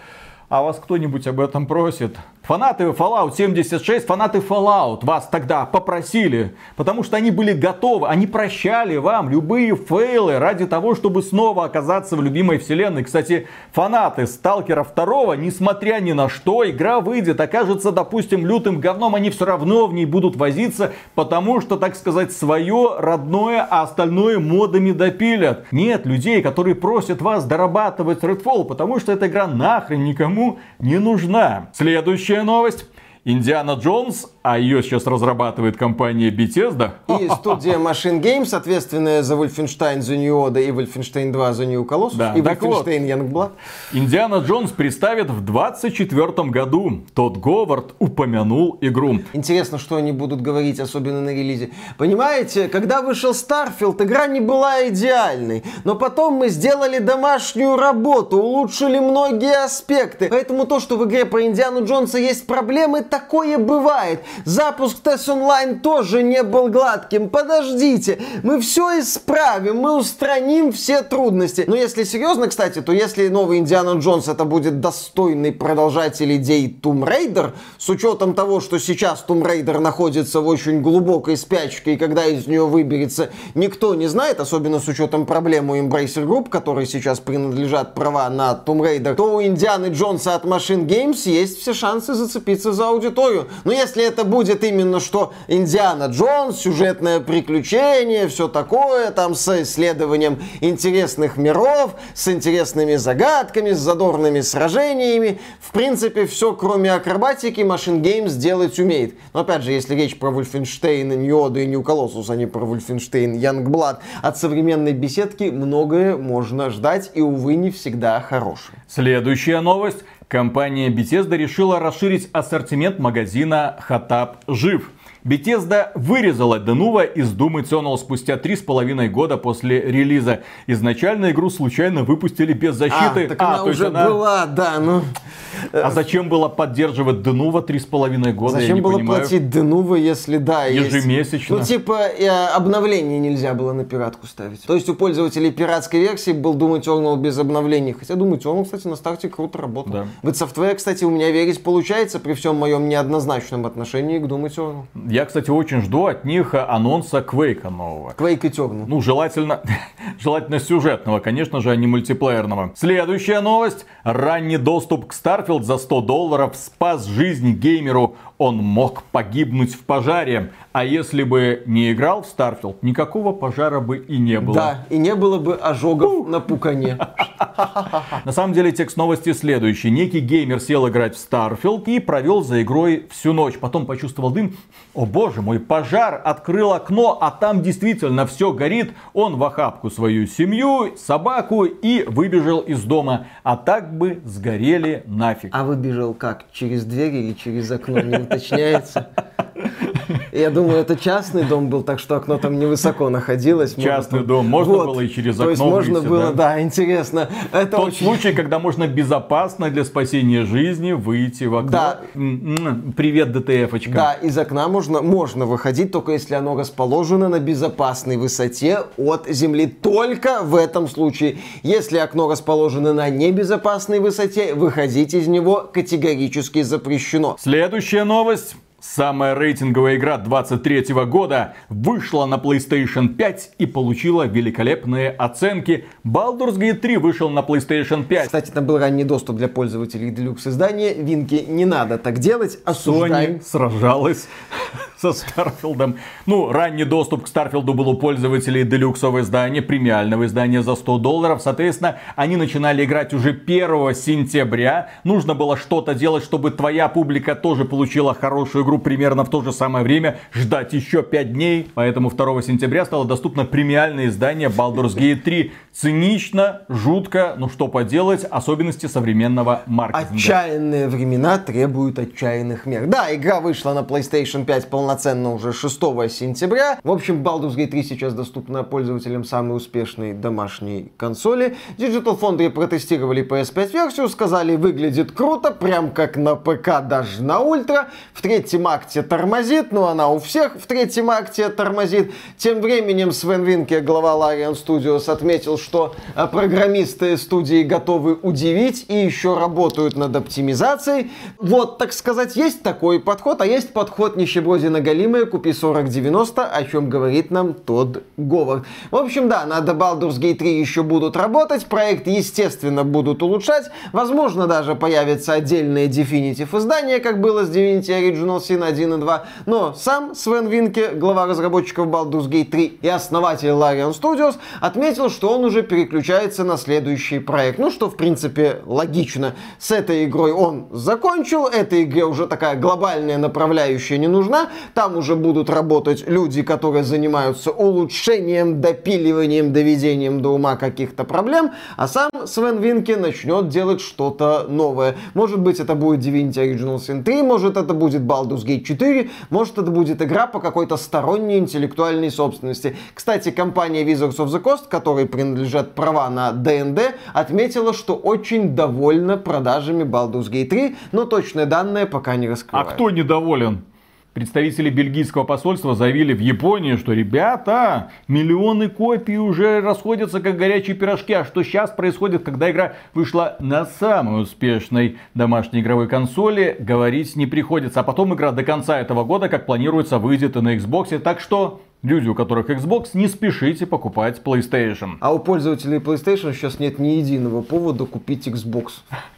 А вас кто-нибудь об этом просит? Фанаты Fallout 76, фанаты Fallout вас тогда попросили, потому что они были готовы, они прощали вам любые фейлы ради того, чтобы снова оказаться в любимой вселенной. Кстати, фанаты Сталкера 2, несмотря ни на что, игра выйдет, окажется, допустим, лютым говном, они все равно в ней будут возиться, потому что, так сказать, свое родное, а остальное модами допилят. Нет людей, которые просят вас дорабатывать Redfall, потому что эта игра нахрен никому не нужна. Следующая Новость. Индиана Джонс, а ее сейчас разрабатывает компания Bethesda. И студия Machine Games, ответственная за Wolfenstein The New Order и Wolfenstein 2 The New Colossus, да, и Wolfenstein вот, Youngblood. Индиана Джонс представит в 24 году. Тот Говард упомянул игру. Интересно, что они будут говорить, особенно на релизе. Понимаете, когда вышел Starfield, игра не была идеальной. Но потом мы сделали домашнюю работу, улучшили многие аспекты. Поэтому то, что в игре про Индиану Джонса есть проблемы, такое бывает. Запуск тест онлайн тоже не был гладким. Подождите, мы все исправим, мы устраним все трудности. Но если серьезно, кстати, то если новый Индиана Джонс это будет достойный продолжатель идей Tomb Raider, с учетом того, что сейчас Tomb Raider находится в очень глубокой спячке, и когда из нее выберется, никто не знает, особенно с учетом проблем у Embracer Group, которые сейчас принадлежат права на Tomb Raider, то у Индианы Джонса от Machine Games есть все шансы зацепиться за аудиторию. Но если это будет именно что Индиана Джонс, сюжетное приключение, все такое, там с исследованием интересных миров, с интересными загадками, с задорными сражениями, в принципе, все, кроме акробатики, Machine Games делать умеет. Но опять же, если речь про New Order и New Colossus, а не про Wolfenstein Youngblood, от современной беседки многое можно ждать и, увы, не всегда хорошее. Следующая новость. Компания Bethesda решила расширить ассортимент магазина Хатап Жив. Bethesda вырезала Денува из Doom Eternal спустя три с половиной года после релиза. Изначально игру случайно выпустили без защиты. А, так а, она уже она... была, да, ну... А зачем было поддерживать Денува три с половиной года, Зачем я было понимаю. платить Денува, если да, Ежемесячно. Есть... Ну, типа, обновление нельзя было на пиратку ставить. То есть у пользователей пиратской версии был Doom Eternal без обновлений. Хотя Doom Eternal, кстати, на старте круто работал. Да. В Software, кстати, у меня верить получается при всем моем неоднозначном отношении к Doom Eternal. Я, кстати, очень жду от них анонса Квейка нового. Quake Eternal. Ну, желательно, (laughs) желательно сюжетного, конечно же, а не мультиплеерного. Следующая новость. Ранний доступ к Starfield за 100 долларов спас жизнь геймеру он мог погибнуть в пожаре. А если бы не играл в Starfield, никакого пожара бы и не было. Да, и не было бы ожогов на пукане. (laughs) На самом деле текст новости следующий. Некий геймер сел играть в Starfield и провел за игрой всю ночь. Потом почувствовал дым. О боже мой, пожар! Открыл окно, а там действительно все горит. Он в охапку свою семью, собаку и выбежал из дома. А так бы сгорели нафиг. А выбежал как? Через дверь или через окно? Не уточняется. (laughs) Я думаю, это частный дом был, так что окно там невысоко находилось. Частный дом, можно вот. было и через окно То есть можно выйти, было, да? да, интересно. Это Тот очень... случай, когда можно безопасно для спасения жизни выйти в окно. Да. Привет, ДТФ-очка. Да, из окна можно, можно выходить, только если оно расположено на безопасной высоте от земли. Только в этом случае. Если окно расположено на небезопасной высоте, выходить из него категорически запрещено. Следующая новость. Самая рейтинговая игра 23 года вышла на PlayStation 5 и получила великолепные оценки. Baldur's Gate 3 вышел на PlayStation 5. Кстати, там был ранний доступ для пользователей Deluxe издания. Винки, не надо так делать, осуждаем. Sony сражалась (laughs) со Старфилдом. Ну, ранний доступ к Старфилду был у пользователей делюксового издания, премиального издания за 100 долларов. Соответственно, они начинали играть уже 1 сентября. Нужно было что-то делать, чтобы твоя публика тоже получила хорошую игру примерно в то же самое время. Ждать еще 5 дней. Поэтому 2 сентября стало доступно премиальное издание Baldur's Gate 3. Цинично, жутко, но что поделать, особенности современного маркетинга. Отчаянные времена требуют отчаянных мер. Да, игра вышла на PlayStation 5 полноценно полноценно уже 6 сентября. В общем, Baldur's Gate 3 сейчас доступна пользователям самой успешной домашней консоли. Digital Foundry протестировали PS5 версию, сказали, выглядит круто, прям как на ПК, даже на ультра. В третьем акте тормозит, но она у всех в третьем акте тормозит. Тем временем Свен Винке, глава Larian Studios, отметил, что э, программисты студии готовы удивить и еще работают над оптимизацией. Вот, так сказать, есть такой подход, а есть подход нищебродина многолимое, купи 4090, о чем говорит нам тот Говард. В общем, да, над Baldur's Gate 3 еще будут работать, проект, естественно, будут улучшать, возможно, даже появится отдельное Definitive издание, как было с Divinity Original Sin 1 и 2, но сам Свен Винке, глава разработчиков Baldur's Gate 3 и основатель Larian Studios, отметил, что он уже переключается на следующий проект. Ну, что, в принципе, логично. С этой игрой он закончил, этой игре уже такая глобальная направляющая не нужна, там уже будут работать люди, которые занимаются улучшением, допиливанием, доведением до ума каких-то проблем, а сам Свен Винке начнет делать что-то новое. Может быть, это будет Divinity Original Sin 3, может, это будет Baldur's Gate 4, может, это будет игра по какой-то сторонней интеллектуальной собственности. Кстати, компания Wizards of the Coast, которой принадлежат права на D&D, отметила, что очень довольна продажами Baldur's Gate 3, но точные данные пока не раскрывают. А кто недоволен? Представители бельгийского посольства заявили в Японии, что ребята, миллионы копий уже расходятся как горячие пирожки. А что сейчас происходит, когда игра вышла на самой успешной домашней игровой консоли, говорить не приходится. А потом игра до конца этого года, как планируется, выйдет и на Xbox. Так что Люди, у которых Xbox, не спешите покупать PlayStation. А у пользователей PlayStation сейчас нет ни единого повода купить Xbox.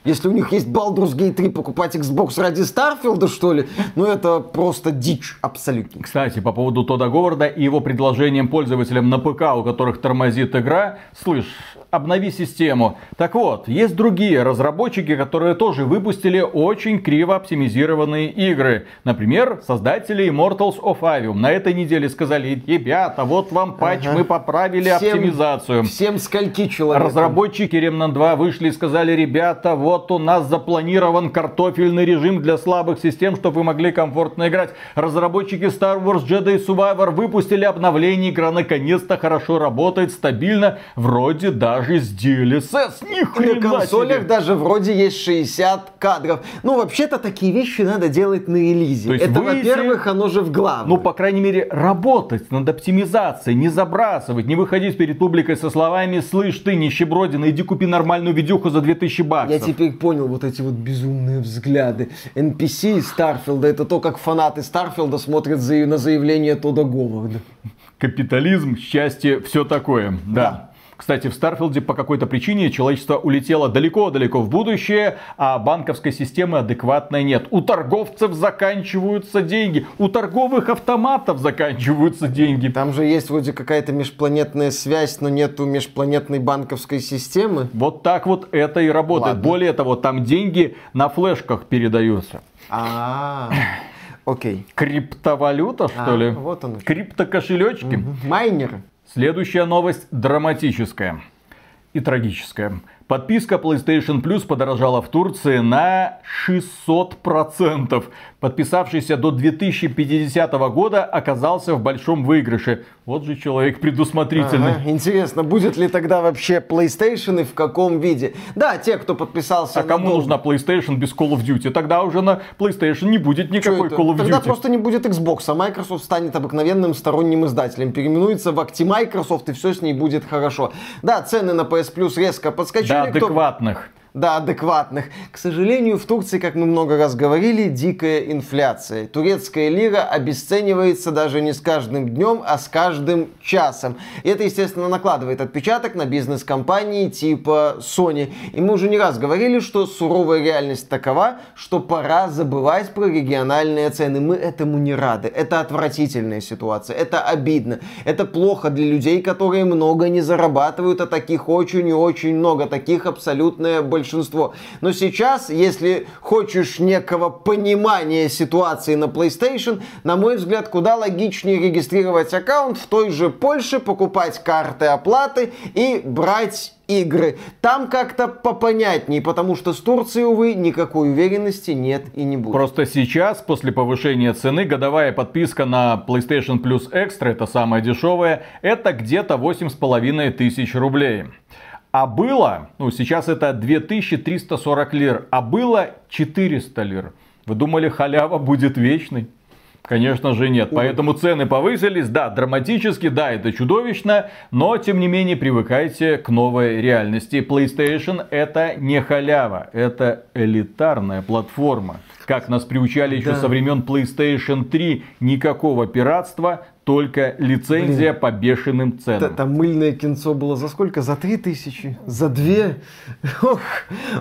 Если у них есть Baldur's Gate 3, покупать Xbox ради Старфилда, что ли? Ну, это просто дичь абсолютно. Кстати, по поводу Тода Говарда и его предложением пользователям на ПК, у которых тормозит игра, слышь, обнови систему. Так вот, есть другие разработчики, которые тоже выпустили очень криво оптимизированные игры. Например, создатели Immortals of Avium на этой неделе сказали, ребята, вот вам патч, ага. мы поправили всем, оптимизацию. Всем скольки человек. Разработчики Remnant 2 вышли и сказали, ребята, вот у нас запланирован картофельный режим для слабых систем, чтобы вы могли комфортно играть. Разработчики Star Wars Jedi Survivor выпустили обновление, игра наконец-то хорошо работает, стабильно, вроде даже даже с DLSS. Ни На консолях себе. даже вроде есть 60 кадров. Ну, вообще-то такие вещи надо делать на релизе. Это, выйти, во-первых, оно же в главном. Ну, по крайней мере, работать над оптимизацией, не забрасывать, не выходить перед публикой со словами «Слышь, ты, нищебродина, иди купи нормальную видюху за 2000 баксов». Я теперь понял вот эти вот безумные взгляды. NPC из Старфилда, это то, как фанаты Старфилда смотрят на заявление Тода Говарда. Капитализм, счастье, все такое. да. да. Кстати, в Старфилде по какой-то причине человечество улетело далеко-далеко в будущее, а банковской системы адекватной нет. У торговцев заканчиваются деньги, у торговых автоматов заканчиваются деньги. Там же есть вроде какая-то межпланетная связь, но нету межпланетной банковской системы. Вот так вот это и работает. Ладно. Более того, там деньги на флешках передаются. А. Окей. Криптовалюта, что а, ли? Вот он. Криптокошелечки. Угу. Майнеры. Следующая новость драматическая и трагическая. Подписка PlayStation Plus подорожала в Турции на 600%. Подписавшийся до 2050 года оказался в большом выигрыше. Вот же человек предусмотрительный. Ага, интересно, будет ли тогда вообще PlayStation и в каком виде? Да, те, кто подписался... А кому дол... нужна PlayStation без Call of Duty? Тогда уже на PlayStation не будет никакой Call of Duty. Тогда просто не будет Xbox, а Microsoft станет обыкновенным сторонним издателем. Переименуется в Acti Microsoft и все с ней будет хорошо. Да, цены на PS Plus резко подскочили. Да, адекватных. Кто да, адекватных. К сожалению, в Турции, как мы много раз говорили, дикая инфляция. Турецкая лира обесценивается даже не с каждым днем, а с каждым часом. И это, естественно, накладывает отпечаток на бизнес-компании типа Sony. И мы уже не раз говорили, что суровая реальность такова, что пора забывать про региональные цены. Мы этому не рады. Это отвратительная ситуация. Это обидно. Это плохо для людей, которые много не зарабатывают, а таких очень и очень много. Таких абсолютное большинство большинство. Но сейчас, если хочешь некого понимания ситуации на PlayStation, на мой взгляд, куда логичнее регистрировать аккаунт в той же Польше, покупать карты оплаты и брать игры. Там как-то попонятнее, потому что с Турцией, увы, никакой уверенности нет и не будет. Просто сейчас, после повышения цены, годовая подписка на PlayStation Plus Extra, это самая дешевая, это где-то 8,5 тысяч рублей. А было, ну сейчас это 2340 лир, а было 400 лир. Вы думали, халява будет вечной? Конечно же нет. Поэтому цены повысились. Да, драматически, да, это чудовищно. Но, тем не менее, привыкайте к новой реальности. PlayStation это не халява. Это элитарная платформа. Как нас приучали еще да. со времен PlayStation 3. Никакого пиратства, только лицензия Блин, по бешеным ценам. Там мыльное кинцо было за сколько? За три тысячи? За две? Ох,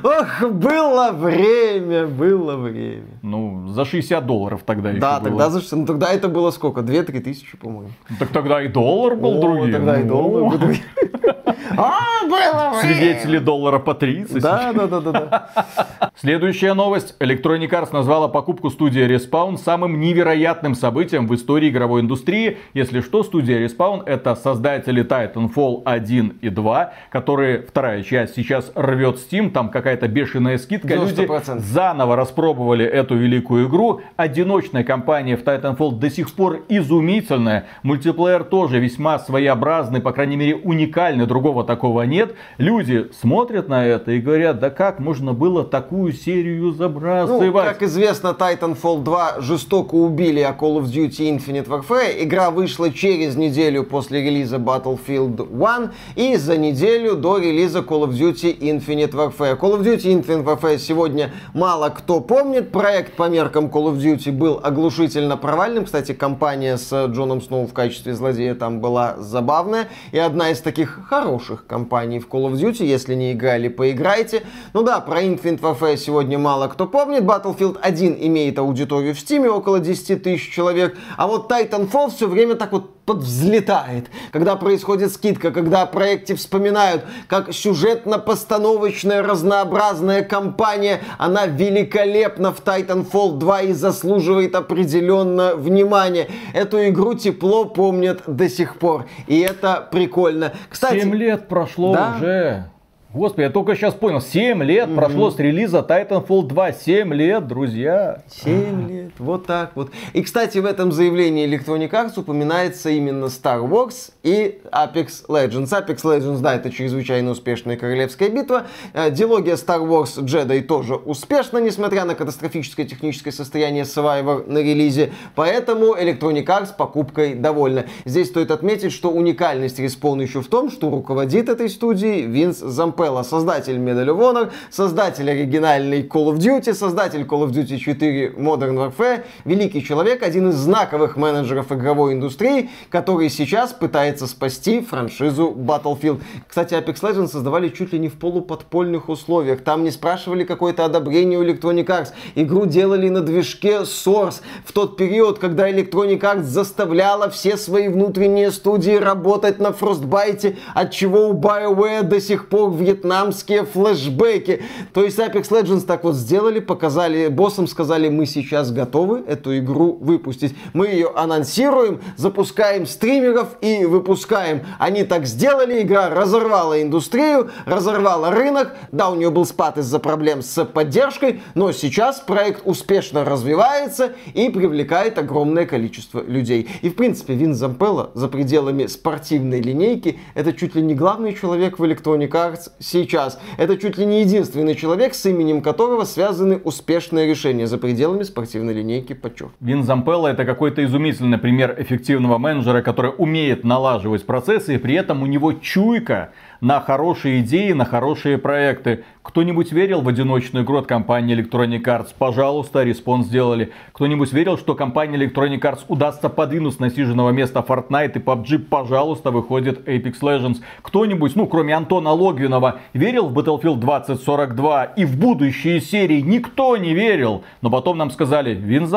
ох, было время, было время. Ну, за 60 долларов тогда еще Да, было. тогда за 60, ну тогда это было сколько? Две-три тысячи, по-моему. Так тогда и доллар был О, другим. тогда и доллар был другим. (laughs) А, было Свидетели доллара по 30. Да, да, да, да, да. Следующая новость. Electronic Arts назвала покупку студии Respawn самым невероятным событием в истории игровой индустрии. Если что, студия Respawn это создатели Titanfall 1 и 2, которые вторая часть сейчас рвет Steam, там какая-то бешеная скидка. 90%. Люди заново распробовали эту великую игру. Одиночная кампания в Titanfall до сих пор изумительная. Мультиплеер тоже весьма своеобразный, по крайней мере уникальный, другого такого нет. Люди смотрят на это и говорят, да как можно было такую серию забрасывать? Ну, как известно, Titanfall 2 жестоко убили, а Call of Duty Infinite Warfare. Игра вышла через неделю после релиза Battlefield 1 и за неделю до релиза Call of Duty Infinite Warfare. Call of Duty Infinite Warfare сегодня мало кто помнит. Проект по меркам Call of Duty был оглушительно провальным. Кстати, компания с Джоном Сноу в качестве злодея там была забавная. И одна из таких хороших компаний в Call of Duty. Если не играли, поиграйте. Ну да, про Infinite Warfare сегодня мало кто помнит. Battlefield 1 имеет аудиторию в Steam, около 10 тысяч человек. А вот Titanfall все время так вот подвзлетает, когда происходит скидка, когда о проекте вспоминают, как сюжетно-постановочная разнообразная кампания, она великолепна в Titanfall 2 и заслуживает определенно внимания. Эту игру тепло помнят до сих пор, и это прикольно. Кстати, 7 лет прошло да? уже. Господи, я только сейчас понял, 7 лет mm-hmm. прошло с релиза Titanfall 2. 7 лет, друзья. 7 лет, вот так вот. И, кстати, в этом заявлении Electronic Arts упоминается именно Star Wars и Apex Legends. Apex Legends, да, это чрезвычайно успешная королевская битва. Э, дилогия Star Wars Jedi тоже успешна, несмотря на катастрофическое техническое состояние Survivor на релизе. Поэтому Electronic Arts покупкой довольна. Здесь стоит отметить, что уникальность Respawn еще в том, что руководит этой студией Винс Зампелло Капелла, создатель Medal of Honor, создатель оригинальной Call of Duty, создатель Call of Duty 4 Modern Warfare, великий человек, один из знаковых менеджеров игровой индустрии, который сейчас пытается спасти франшизу Battlefield. Кстати, Apex Legends создавали чуть ли не в полуподпольных условиях. Там не спрашивали какое-то одобрение у Electronic Arts. Игру делали на движке Source в тот период, когда Electronic Arts заставляла все свои внутренние студии работать на Frostbite, от чего у BioWare до сих пор в вьетнамские флешбеки. То есть Apex Legends так вот сделали, показали боссам, сказали, мы сейчас готовы эту игру выпустить. Мы ее анонсируем, запускаем стримеров и выпускаем. Они так сделали, игра разорвала индустрию, разорвала рынок. Да, у нее был спад из-за проблем с поддержкой, но сейчас проект успешно развивается и привлекает огромное количество людей. И в принципе Винс Зампелла за пределами спортивной линейки это чуть ли не главный человек в Electronic Arts сейчас. Это чуть ли не единственный человек, с именем которого связаны успешные решения за пределами спортивной линейки подчеркну. Винс Зампелла это какой-то изумительный пример эффективного менеджера, который умеет налаживать процессы, и при этом у него чуйка на хорошие идеи, на хорошие проекты. Кто-нибудь верил в одиночную игру от компании Electronic Arts? Пожалуйста, Respawn сделали. Кто-нибудь верил, что компания Electronic Arts удастся подвинуть с насиженного места Fortnite и PUBG? Пожалуйста, выходит Apex Legends. Кто-нибудь, ну, кроме Антона Логвинова, верил в Battlefield 2042 и в будущие серии? Никто не верил. Но потом нам сказали, Вин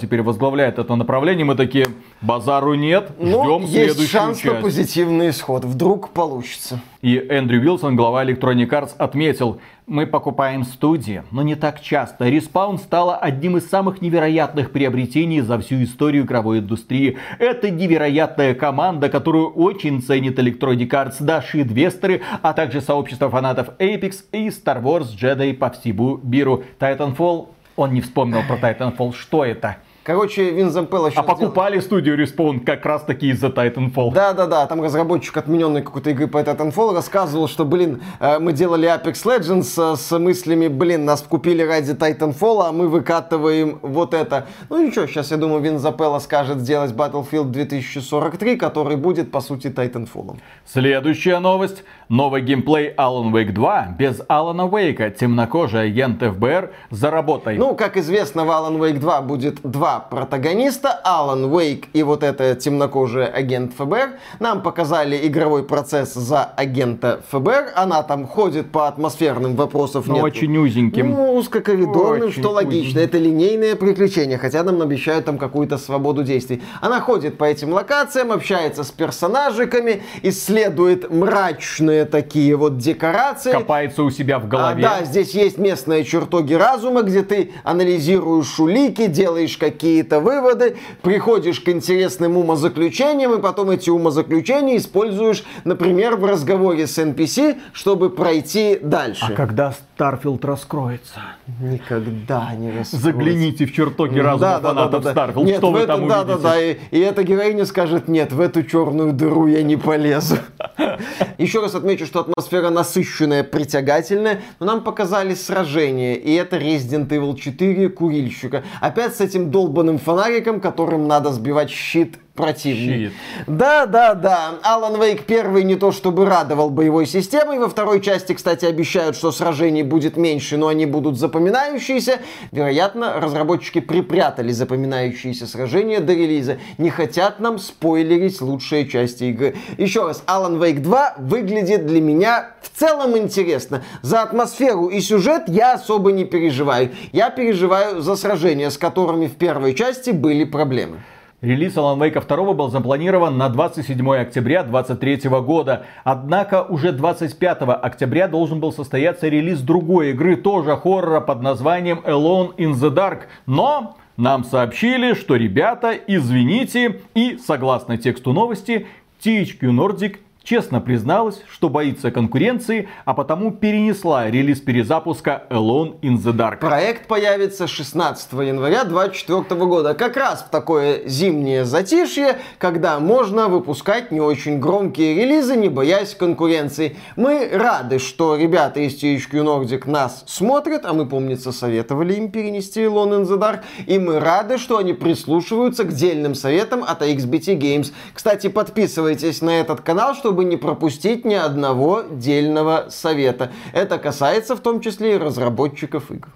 теперь возглавляет это направление. Мы такие, базару нет, ждем есть следующую шанс часть. на позитивный исход. Вдруг получится. И Эндрю Уилсон, глава Electronic Arts, отметил, мы покупаем студии, но не так часто. Respawn стала одним из самых невероятных приобретений за всю историю игровой индустрии. Это невероятная команда, которую очень ценит Electronic Arts, даже инвесторы, а также сообщество фанатов Apex и Star Wars Jedi по всему миру. Titanfall, он не вспомнил про Titanfall, что это? Короче, Вин Зампелло А сейчас покупали студию Respawn как раз таки из-за Titanfall. Да-да-да, там разработчик отмененной какой-то игры по Titanfall рассказывал, что, блин, э, мы делали Apex Legends э, с мыслями, блин, нас купили ради Titanfall, а мы выкатываем вот это. Ну ничего, сейчас, я думаю, Вин Запелла скажет сделать Battlefield 2043, который будет, по сути, Titanfall. Следующая новость. Новый геймплей Alan Wake 2 без Алана Вейка. Темнокожий агент ФБР за работой. Ну, как известно, в Alan Wake 2 будет два протагониста, Алан Уэйк и вот это темнокожий агент ФБР. Нам показали игровой процесс за агента ФБР. Она там ходит по атмосферным вопросам. Но очень узеньким. Ну, узкокоридорным, Очень что логично. Это линейное приключение, хотя нам обещают там какую-то свободу действий. Она ходит по этим локациям, общается с персонажиками, исследует мрачные такие вот декорации. Копается у себя в А, голове. да, здесь есть местные чертоги разума, где ты анализируешь улики, делаешь какие-то выводы, приходишь к интересным умозаключениям, и потом эти умозаключения используешь, например, в разговоре с NPC, чтобы пройти дальше. А когда Starfield раскроется? Никогда не раскроется. Загляните в чертоги разума фанатов Starfield. Нет, Что вы эту- там да, увидите? да, да, и, и эта героиня скажет, нет, в эту черную дыру я не полезу. (laughs) Еще раз отмечу, что атмосфера насыщенная, притягательная, но нам показали сражение, и это Resident Evil 4 курильщика. Опять с этим долбанным фонариком, которым надо сбивать щит противник. Щит. Да, да, да. Alan Wake первый не то чтобы радовал боевой системой. Во второй части, кстати, обещают, что сражений будет меньше, но они будут запоминающиеся. Вероятно, разработчики припрятали запоминающиеся сражения до релиза. Не хотят нам спойлерить лучшие части игры. Еще раз, Alan Wake 2 выглядит для меня в целом интересно. За атмосферу и сюжет я особо не переживаю. Я переживаю за сражения, с которыми в первой части были проблемы. Релиз Alan Wake 2 был запланирован на 27 октября 2023 года. Однако уже 25 октября должен был состояться релиз другой игры, тоже хоррора под названием Alone in the Dark. Но нам сообщили, что ребята, извините, и согласно тексту новости, THQ Nordic честно призналась, что боится конкуренции, а потому перенесла релиз перезапуска Alone in the Dark. Проект появится 16 января 2024 года. Как раз в такое зимнее затишье, когда можно выпускать не очень громкие релизы, не боясь конкуренции. Мы рады, что ребята из THQ Nordic нас смотрят, а мы, помнится, советовали им перенести Alone in the Dark. И мы рады, что они прислушиваются к дельным советам от XBT Games. Кстати, подписывайтесь на этот канал, чтобы не пропустить ни одного дельного совета. Это касается в том числе и разработчиков игр.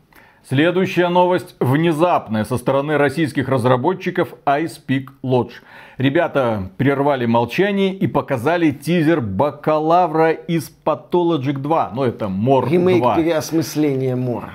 Следующая новость внезапная со стороны российских разработчиков iSpeak Lodge. Ребята прервали молчание и показали тизер бакалавра из Pathologic 2. Ну это Мор Ремейк 2. переосмысления Мора.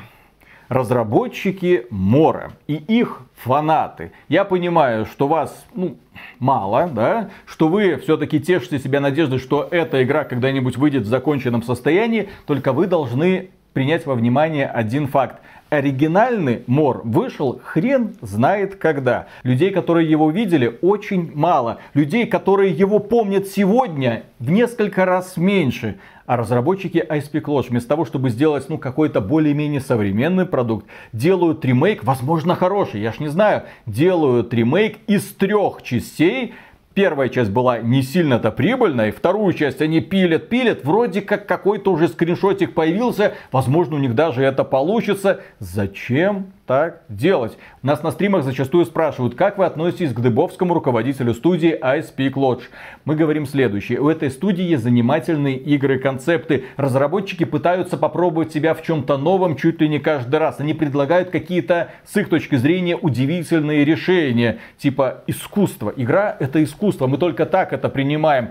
разработчики Мора и их фанаты. Я понимаю, что вас ну, мало, да, что вы все-таки тешите себя надеждой, что эта игра когда-нибудь выйдет в законченном состоянии, только вы должны принять во внимание один факт. Оригинальный Мор вышел хрен знает когда. Людей, которые его видели, очень мало. Людей, которые его помнят сегодня, в несколько раз меньше. А разработчики Peak Lodge вместо того, чтобы сделать ну, какой-то более-менее современный продукт, делают ремейк, возможно, хороший, я ж не знаю, делают ремейк из трех частей, Первая часть была не сильно-то прибыльной, вторую часть они пилят, пилят, вроде как какой-то уже скриншотик появился, возможно у них даже это получится. Зачем так делать. Нас на стримах зачастую спрашивают, как вы относитесь к дыбовскому руководителю студии Ice Peak Lodge. Мы говорим следующее. У этой студии есть занимательные игры концепты. Разработчики пытаются попробовать себя в чем-то новом чуть ли не каждый раз. Они предлагают какие-то, с их точки зрения, удивительные решения. Типа искусство. Игра это искусство. Мы только так это принимаем.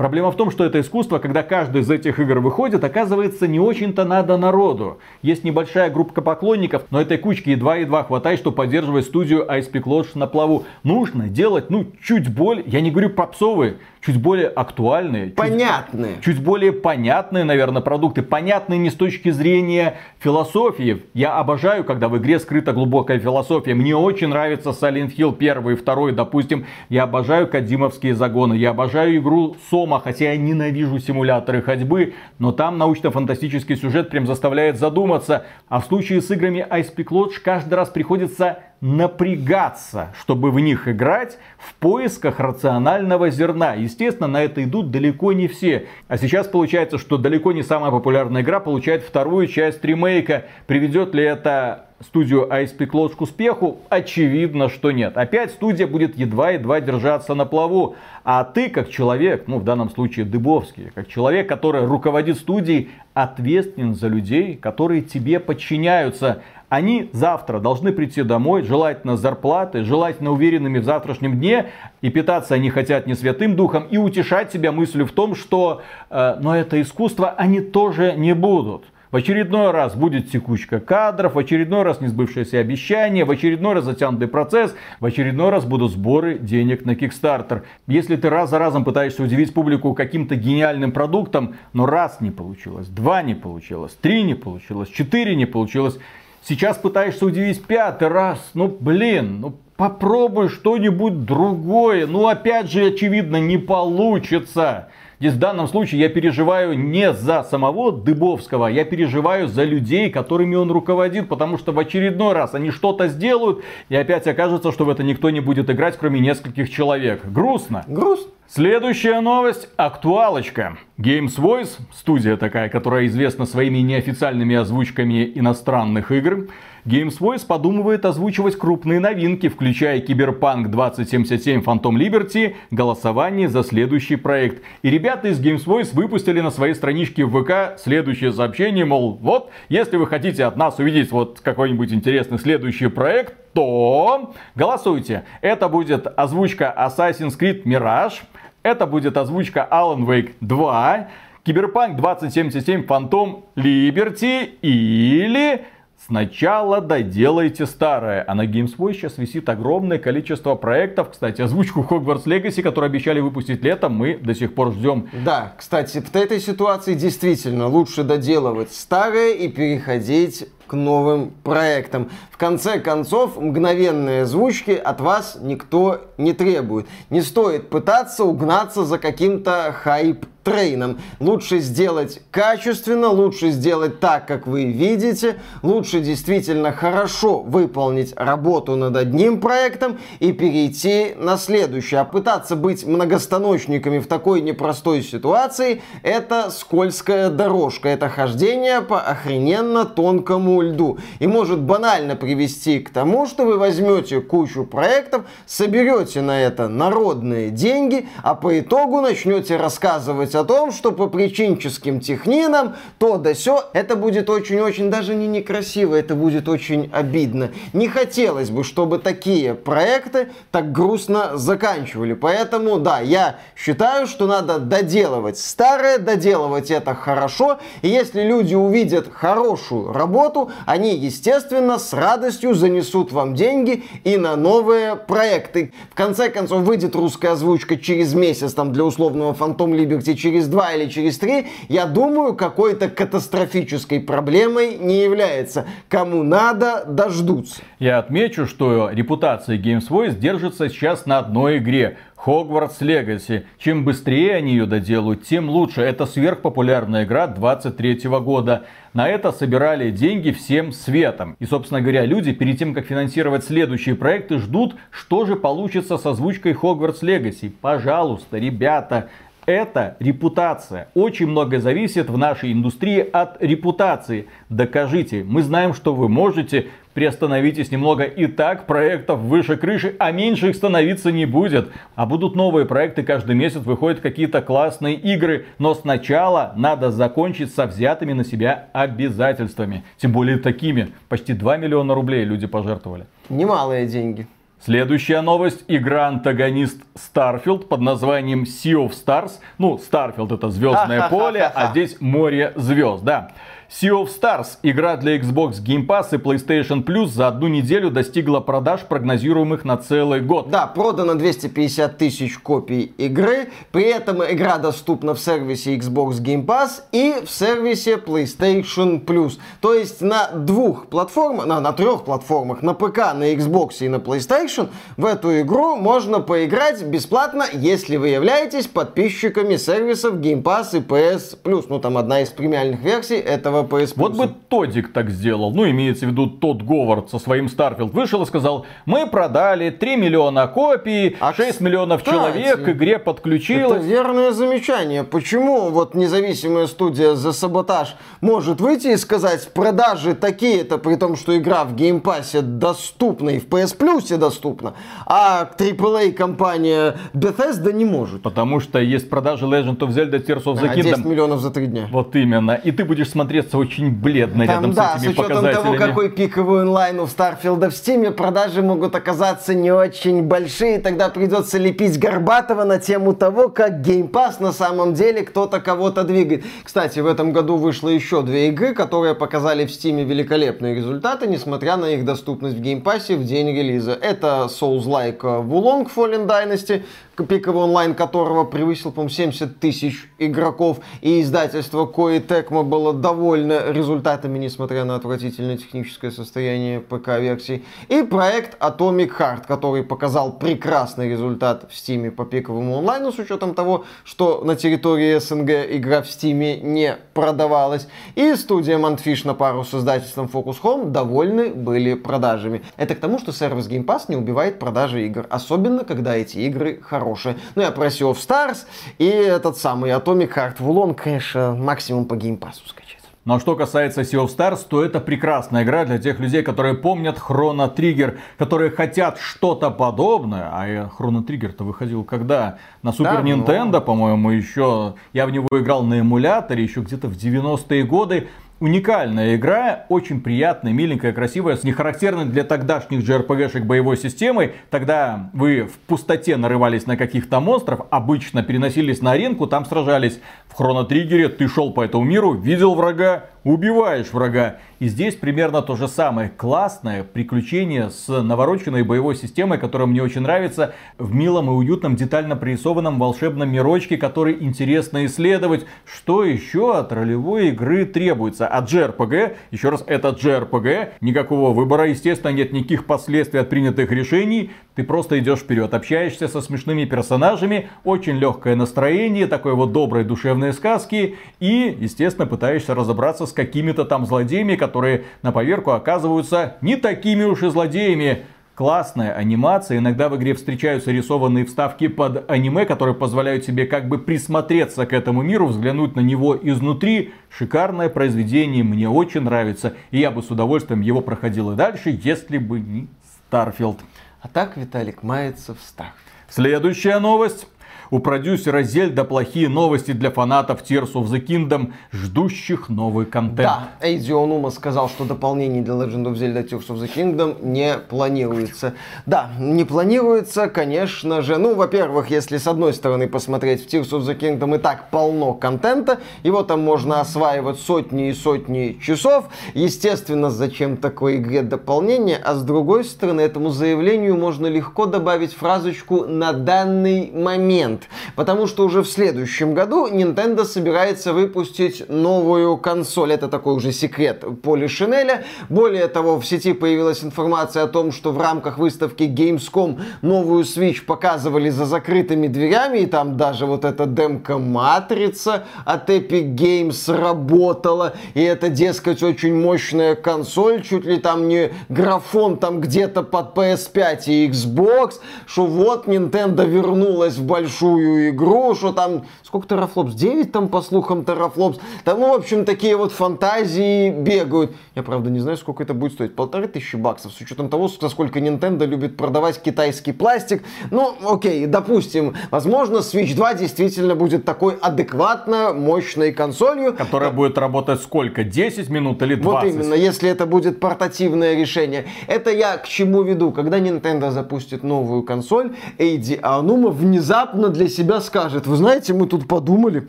Проблема в том, что это искусство, когда каждый из этих игр выходит, оказывается не очень-то надо народу. Есть небольшая группа поклонников, но этой кучки едва-едва хватает, чтобы поддерживать студию Ice Peak Lodge на плаву. Нужно делать, ну, чуть более, я не говорю попсовые, чуть более актуальные. Понятные. Чуть, чуть более понятные, наверное, продукты. Понятные не с точки зрения философии. Я обожаю, когда в игре скрыта глубокая философия. Мне очень нравится Silent Hill 1 и 2, допустим. Я обожаю Кадимовские загоны. Я обожаю игру Сома, хотя я ненавижу симуляторы ходьбы. Но там научно-фантастический сюжет прям заставляет задуматься. А в случае с играми Ice Peak Lodge каждый раз приходится напрягаться, чтобы в них играть в поисках рационального зерна. Естественно, на это идут далеко не все. А сейчас получается, что далеко не самая популярная игра получает вторую часть ремейка. Приведет ли это студию Peak Lodge к успеху? Очевидно, что нет. Опять студия будет едва-едва держаться на плаву. А ты, как человек, ну в данном случае Дыбовский, как человек, который руководит студией, ответственен за людей, которые тебе подчиняются. Они завтра должны прийти домой, желательно с зарплатой, желательно уверенными в завтрашнем дне, и питаться они хотят не святым духом, и утешать себя мыслью в том, что э, но это искусство они тоже не будут. В очередной раз будет текучка кадров, в очередной раз несбывшееся обещание, в очередной раз затянутый процесс, в очередной раз будут сборы денег на Kickstarter. Если ты раз за разом пытаешься удивить публику каким-то гениальным продуктом, но раз не получилось, два не получилось, три не получилось, четыре не получилось, Сейчас пытаешься удивить пятый раз. Ну, блин, ну попробуй что-нибудь другое. Ну, опять же, очевидно, не получится. Здесь в данном случае я переживаю не за самого Дыбовского, я переживаю за людей, которыми он руководит, потому что в очередной раз они что-то сделают, и опять окажется, что в это никто не будет играть, кроме нескольких человек. Грустно. Грустно. Следующая новость – актуалочка. Games Voice, студия такая, которая известна своими неофициальными озвучками иностранных игр, Games Voice подумывает озвучивать крупные новинки, включая Киберпанк 2077 Phantom Liberty, голосование за следующий проект. И ребята из Games Voice выпустили на своей страничке в ВК следующее сообщение, мол, вот, если вы хотите от нас увидеть вот какой-нибудь интересный следующий проект, то голосуйте. Это будет озвучка Assassin's Creed Mirage, это будет озвучка Alan Wake 2, Киберпанк 2077 Phantom Liberty или Сначала доделайте старое. А на GameSpy сейчас висит огромное количество проектов. Кстати, озвучку Hogwarts Legacy, которую обещали выпустить летом, мы до сих пор ждем. Да, кстати, в этой ситуации действительно лучше доделывать старое и переходить к новым проектам. В конце концов, мгновенные озвучки от вас никто не требует. Не стоит пытаться угнаться за каким-то хайп трейном. Лучше сделать качественно, лучше сделать так, как вы видите, лучше действительно хорошо выполнить работу над одним проектом и перейти на следующий. А пытаться быть многостаночниками в такой непростой ситуации – это скользкая дорожка, это хождение по охрененно тонкому льду. И может банально привести к тому, что вы возьмете кучу проектов, соберете на это народные деньги, а по итогу начнете рассказывать рассказывать о том, что по причинческим технинам то да сё, это будет очень-очень даже не некрасиво, это будет очень обидно. Не хотелось бы, чтобы такие проекты так грустно заканчивали. Поэтому, да, я считаю, что надо доделывать старое, доделывать это хорошо. И если люди увидят хорошую работу, они, естественно, с радостью занесут вам деньги и на новые проекты. В конце концов, выйдет русская озвучка через месяц там для условного Phantom Liberty через два или через три. Я думаю, какой-то катастрофической проблемой не является. Кому надо, дождутся. Я отмечу, что репутация Games Voice держится сейчас на одной игре. Хогвартс Легаси. Чем быстрее они ее доделают, тем лучше. Это сверхпопулярная игра 23 года. На это собирали деньги всем светом. И, собственно говоря, люди перед тем, как финансировать следующие проекты, ждут, что же получится с озвучкой Хогвартс Легаси. Пожалуйста, ребята, это репутация. Очень многое зависит в нашей индустрии от репутации. Докажите. Мы знаем, что вы можете. Приостановитесь немного. И так проектов выше крыши, а меньше их становиться не будет. А будут новые проекты. Каждый месяц выходят какие-то классные игры. Но сначала надо закончить со взятыми на себя обязательствами. Тем более такими. Почти 2 миллиона рублей люди пожертвовали. Немалые деньги. Следующая новость. Игра-антагонист Starfield под названием Sea of Stars. Ну, Starfield это звездное поле, а здесь море звезд, да. Sea of Stars, игра для Xbox Game Pass и PlayStation Plus за одну неделю достигла продаж, прогнозируемых на целый год. Да, продано 250 тысяч копий игры, при этом игра доступна в сервисе Xbox Game Pass и в сервисе PlayStation Plus. То есть на двух платформах, на, на трех платформах, на ПК, на Xbox и на PlayStation, в эту игру можно поиграть бесплатно, если вы являетесь подписчиками сервисов Game Pass и PS Plus. Ну, там одна из премиальных версий этого PS Вот бы Тодик так сделал. Ну, имеется в виду тот Говард со своим Starfield. Вышел и сказал, мы продали 3 миллиона копий, а 6 миллионов кстати, человек к игре подключилось. Это верное замечание. Почему вот независимая студия за саботаж может выйти и сказать, продажи такие-то, при том, что игра в Pass доступна и в PS Plus доступна, а AAA компания Bethesda не может. Потому что есть продажи Legend of Zelda Tears of the Kingdom. 10 миллионов за три дня. Вот именно. И ты будешь смотреть смотрится очень бледно Там, рядом да, с этими с учетом того, какой пиковый онлайн у Старфилда в Стиме, продажи могут оказаться не очень большие, тогда придется лепить Горбатова на тему того, как Pass на самом деле кто-то кого-то двигает. Кстати, в этом году вышло еще две игры, которые показали в Стиме великолепные результаты, несмотря на их доступность в Pass в день релиза. Это Souls-like Wulong Fallen Dynasty, пиковый онлайн которого превысил, по-моему, 70 тысяч игроков, и издательство Koei Tecmo было довольно результатами, несмотря на отвратительное техническое состояние ПК-версии, и проект Atomic Heart, который показал прекрасный результат в Steam по пиковому онлайну, с учетом того, что на территории СНГ игра в Steam не продавалась, и студия Montfish на пару с издательством Focus Home довольны были продажами. Это к тому, что сервис Game Pass не убивает продажи игр, особенно когда эти игры хорошие хорошие. Ну, я про Sea of Stars и этот самый Atomic Heart. Вулон, конечно, максимум по геймпасу скачать. Но что касается Sea of Stars, то это прекрасная игра для тех людей, которые помнят Chrono Trigger, которые хотят что-то подобное. А Chrono Trigger-то выходил когда? На Super да, но... по-моему, еще. Я в него играл на эмуляторе еще где-то в 90-е годы уникальная игра, очень приятная, миленькая, красивая, с нехарактерной для тогдашних JRPG-шек боевой системой. Тогда вы в пустоте нарывались на каких-то монстров, обычно переносились на аренку, там сражались. В Хроно Триггере ты шел по этому миру, видел врага, убиваешь врага. И здесь примерно то же самое. Классное приключение с навороченной боевой системой, которая мне очень нравится, в милом и уютном детально прорисованном волшебном мирочке, который интересно исследовать. Что еще от ролевой игры требуется? От JRPG, еще раз, это JRPG, никакого выбора, естественно, нет никаких последствий от принятых решений. Ты просто идешь вперед, общаешься со смешными персонажами, очень легкое настроение, такой вот доброй душевной сказки и, естественно, пытаешься разобраться с какими-то там злодеями, которые на поверку оказываются не такими уж и злодеями. Классная анимация, иногда в игре встречаются рисованные вставки под аниме, которые позволяют себе как бы присмотреться к этому миру, взглянуть на него изнутри. Шикарное произведение, мне очень нравится, и я бы с удовольствием его проходил и дальше, если бы не Starfield. А так Виталик мается в Starfield. Следующая новость. У продюсера Зельда плохие новости для фанатов Tears of the Kingdom, ждущих новый контент. Да, Эйди Онума сказал, что дополнений для Legend of Zelda Tears of the Kingdom не планируется. Да, не планируется, конечно же. Ну, во-первых, если с одной стороны посмотреть, в Tears of the Kingdom и так полно контента, его там можно осваивать сотни и сотни часов. Естественно, зачем такой игре дополнение, а с другой стороны, этому заявлению можно легко добавить фразочку «на данный момент» момент. Потому что уже в следующем году Nintendo собирается выпустить новую консоль. Это такой уже секрет Поли Шинеля. Более того, в сети появилась информация о том, что в рамках выставки Gamescom новую Switch показывали за закрытыми дверями. И там даже вот эта демка Матрица от Epic Games работала. И это, дескать, очень мощная консоль. Чуть ли там не графон там где-то под PS5 и Xbox. Что вот Nintendo вернулась в большую большую игру, что там, сколько терафлопс, 9 там, по слухам, терафлопс. Там, ну, в общем, такие вот фантазии бегают. Я, правда, не знаю, сколько это будет стоить. Полторы тысячи баксов, с учетом того, сколько Nintendo любит продавать китайский пластик. Ну, окей, допустим, возможно, Switch 2 действительно будет такой адекватно мощной консолью. Которая будет работать сколько? 10 минут или 20? Вот именно, если это будет портативное решение. Это я к чему веду? Когда Nintendo запустит новую консоль, Эйди Анума внезапно для себя скажет, вы знаете, мы тут подумали,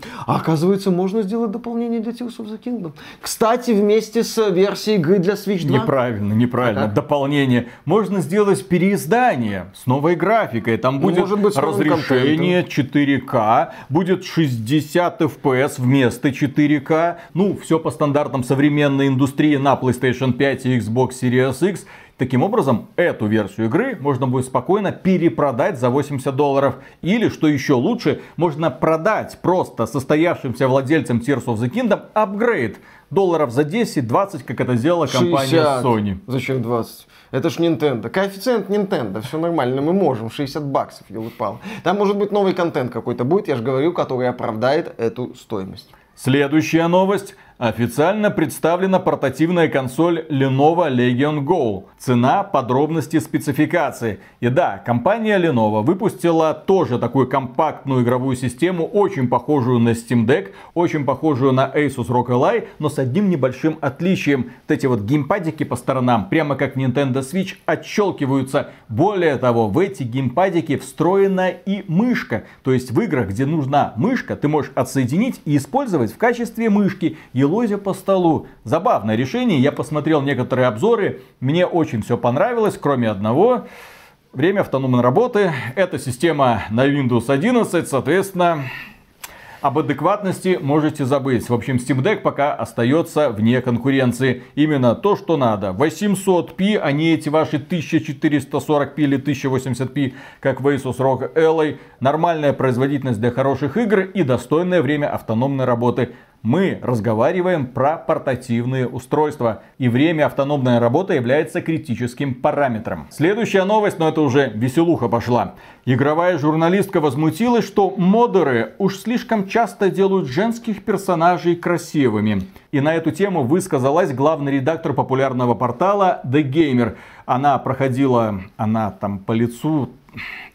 а оказывается, можно сделать дополнение для Tears of the Kingdom. Кстати, вместе с версией игры для Switch 2. Неправильно, неправильно. Ага. Дополнение. Можно сделать переиздание с новой графикой. Там ну, будет Может быть, разрешение 4К, будет 60 FPS вместо 4К. Ну, все по стандартам современной индустрии на PlayStation 5 и Xbox Series X. Таким образом, эту версию игры можно будет спокойно перепродать за 80 долларов. Или, что еще лучше, можно продать просто состоявшимся владельцам Tears of the Kingdom апгрейд долларов за 10-20, как это сделала компания 60. Sony. Зачем 20? Это ж Nintendo. Коэффициент Nintendo, все нормально, мы можем. 60 баксов, елы-пал. Там может быть новый контент какой-то будет, я же говорю, который оправдает эту стоимость. Следующая новость. Официально представлена портативная консоль Lenovo Legion Go. Цена, подробности, спецификации. И да, компания Lenovo выпустила тоже такую компактную игровую систему, очень похожую на Steam Deck, очень похожую на Asus ROG Ally, но с одним небольшим отличием. Вот эти вот геймпадики по сторонам, прямо как Nintendo Switch, отщелкиваются. Более того, в эти геймпадики встроена и мышка. То есть в играх, где нужна мышка, ты можешь отсоединить и использовать в качестве мышки елозя по столу. Забавное решение, я посмотрел некоторые обзоры, мне очень все понравилось, кроме одного. Время автономной работы. Эта система на Windows 11, соответственно, об адекватности можете забыть. В общем, Steam Deck пока остается вне конкуренции. Именно то, что надо. 800p, а не эти ваши 1440p или 1080p, как в Asus ROG Ally. Нормальная производительность для хороших игр и достойное время автономной работы мы разговариваем про портативные устройства. И время автономной работы является критическим параметром. Следующая новость, но это уже веселуха пошла. Игровая журналистка возмутилась, что модеры уж слишком часто делают женских персонажей красивыми. И на эту тему высказалась главный редактор популярного портала The Gamer. Она проходила, она там по лицу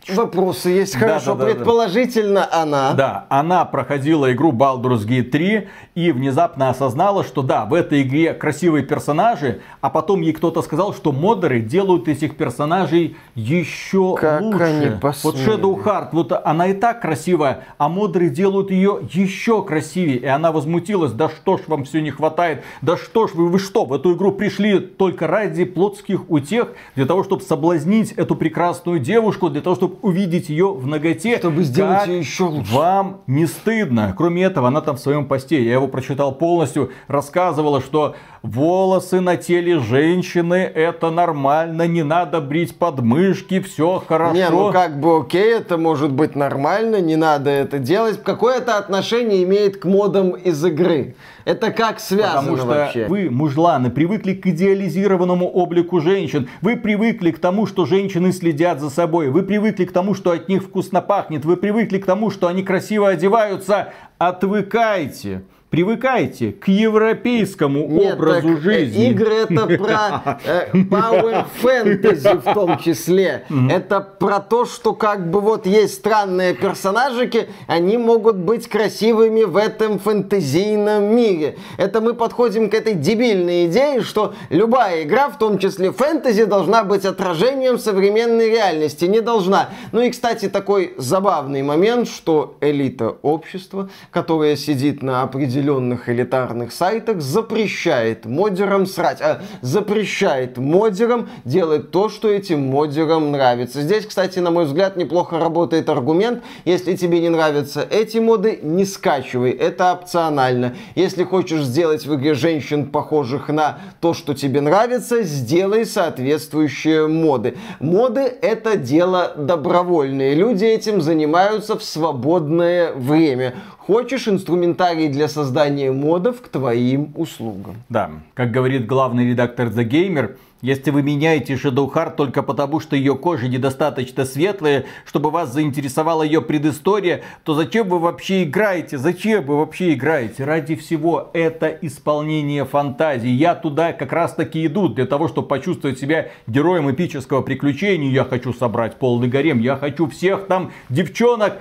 Вопросы есть, хорошо. Да, да, Предположительно, да. она. Да, она проходила игру Baldur's Gate 3 и внезапно осознала, что да, в этой игре красивые персонажи, а потом ей кто-то сказал, что модеры делают этих персонажей еще как лучше. Они вот Shadow Heart, вот она и так красивая, а модеры делают ее еще красивее. И она возмутилась, да что ж вам все не хватает, да что ж вы, вы что, в эту игру пришли только ради плотских утех, для того, чтобы соблазнить эту прекрасную девушку, для того, чтобы увидеть ее в ноготе. Чтобы сделать как ее еще лучше. Вам не стыдно. Кроме этого, она там в своем посте, я его прочитал полностью, рассказывала, что волосы на теле женщины это нормально, не надо брить подмышки, все хорошо. Не, ну как бы окей, это может быть нормально, не надо это делать. Какое это отношение имеет к модам из игры? Это как связано Потому что вообще? вы, мужланы, привыкли к идеализированному облику женщин. Вы привыкли к тому, что женщины следят за собой. Вы привыкли к тому, что от них вкусно пахнет. Вы привыкли к тому, что они красиво одеваются. Отвыкайте. Привыкайте к европейскому Нет, образу так, э, жизни. Игры это (laughs) про э, power fantasy в том числе. Это про то, что как бы вот есть странные персонажики, они могут быть красивыми в этом фэнтезийном мире. Это мы подходим к этой дебильной идее, что любая игра, в том числе фэнтези, должна быть отражением современной реальности. Не должна. Ну и, кстати, такой забавный момент, что элита общества, которая сидит на определенном определенных элитарных сайтах запрещает модерам срать, а запрещает модерам делать то, что этим модерам нравится. Здесь, кстати, на мой взгляд, неплохо работает аргумент. Если тебе не нравятся эти моды, не скачивай, это опционально. Если хочешь сделать в игре женщин похожих на то, что тебе нравится, сделай соответствующие моды. Моды это дело добровольное. Люди этим занимаются в свободное время. Хочешь инструментарий для создания модов к твоим услугам. Да, как говорит главный редактор The Gamer, если вы меняете Shadow Heart только потому, что ее кожа недостаточно светлая, чтобы вас заинтересовала ее предыстория, то зачем вы вообще играете? Зачем вы вообще играете? Ради всего это исполнение фантазии. Я туда как раз таки иду для того, чтобы почувствовать себя героем эпического приключения. Я хочу собрать полный гарем, я хочу всех там девчонок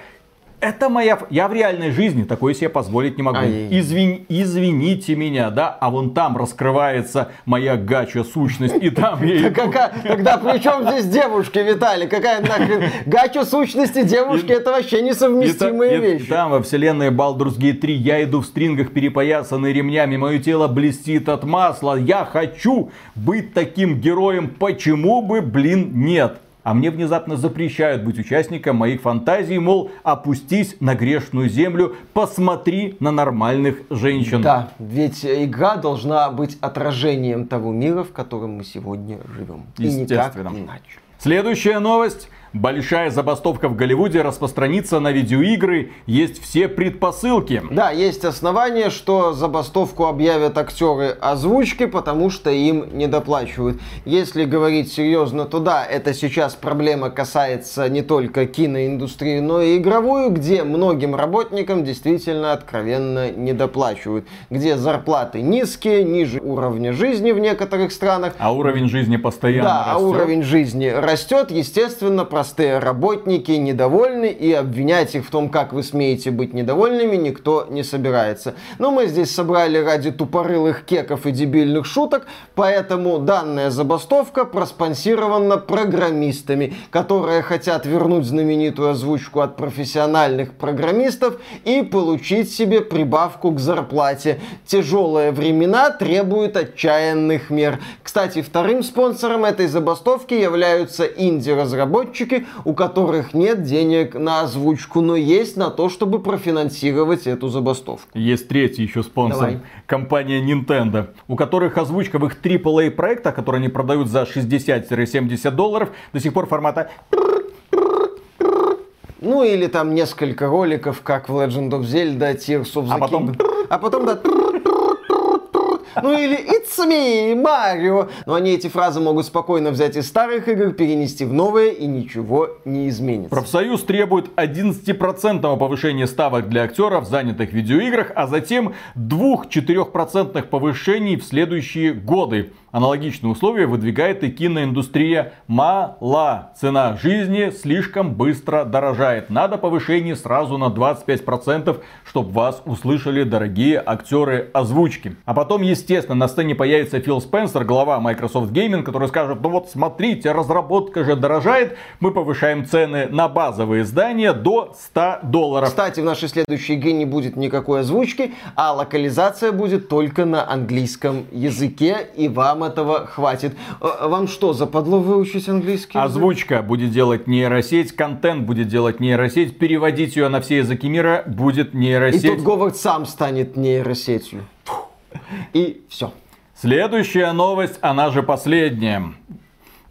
это моя... Я в реальной жизни такое себе позволить не могу. Извин... Извините меня, да? А вон там раскрывается моя гача сущность. И там я... Когда при чем здесь девушки, Виталий? Какая нахрен... Гача сущности девушки, это вообще несовместимые вещи. Там во вселенной Baldur's Gate 3 я иду в стрингах, перепоясанный ремнями. Мое тело блестит от масла. Я хочу быть таким героем. Почему бы, блин, нет? А мне внезапно запрещают быть участником моих фантазий, мол, опустись на грешную землю, посмотри на нормальных женщин. Да, ведь игра должна быть отражением того мира, в котором мы сегодня живем. И никак иначе. Следующая новость большая забастовка в Голливуде распространится на видеоигры, есть все предпосылки. Да, есть основания, что забастовку объявят актеры озвучки, потому что им не доплачивают. Если говорить серьезно, то да, это сейчас проблема касается не только киноиндустрии, но и игровую, где многим работникам действительно откровенно не доплачивают. Где зарплаты низкие, ниже уровня жизни в некоторых странах. А уровень жизни постоянно да, растет. а уровень жизни растет, естественно, простые работники недовольны, и обвинять их в том, как вы смеете быть недовольными, никто не собирается. Но мы здесь собрали ради тупорылых кеков и дебильных шуток, поэтому данная забастовка проспонсирована программистами, которые хотят вернуть знаменитую озвучку от профессиональных программистов и получить себе прибавку к зарплате. Тяжелые времена требуют отчаянных мер. Кстати, вторым спонсором этой забастовки являются инди-разработчики, разработчики, у которых нет денег на озвучку, но есть на то, чтобы профинансировать эту забастовку. Есть третий еще спонсор. Давай. Компания Nintendo, у которых озвучка в их AAA проектах, которые они продают за 60-70 долларов, до сих пор формата ну или там несколько роликов, как в Legend of Zelda, Tears of the а потом... А потом, да, ну или It's me, Mario. Но они эти фразы могут спокойно взять из старых игр, перенести в новые и ничего не изменится. Профсоюз требует 11% повышения ставок для актеров, занятых в видеоиграх, а затем 2-4% повышений в следующие годы. Аналогичные условия выдвигает и киноиндустрия. Мало. Цена жизни слишком быстро дорожает. Надо повышение сразу на 25%, чтобы вас услышали дорогие актеры озвучки. А потом, естественно, на сцене появится Фил Спенсер, глава Microsoft Gaming, который скажет, ну вот смотрите, разработка же дорожает, мы повышаем цены на базовые издания до 100 долларов. Кстати, в нашей следующей игре не будет никакой озвучки, а локализация будет только на английском языке, и вам этого хватит. Э, вам что, западло выучить английский? Озвучка будет делать нейросеть, контент будет делать нейросеть, переводить ее на все языки мира будет нейросеть. И тут Говард сам станет нейросетью. И все. Следующая новость, она же последняя.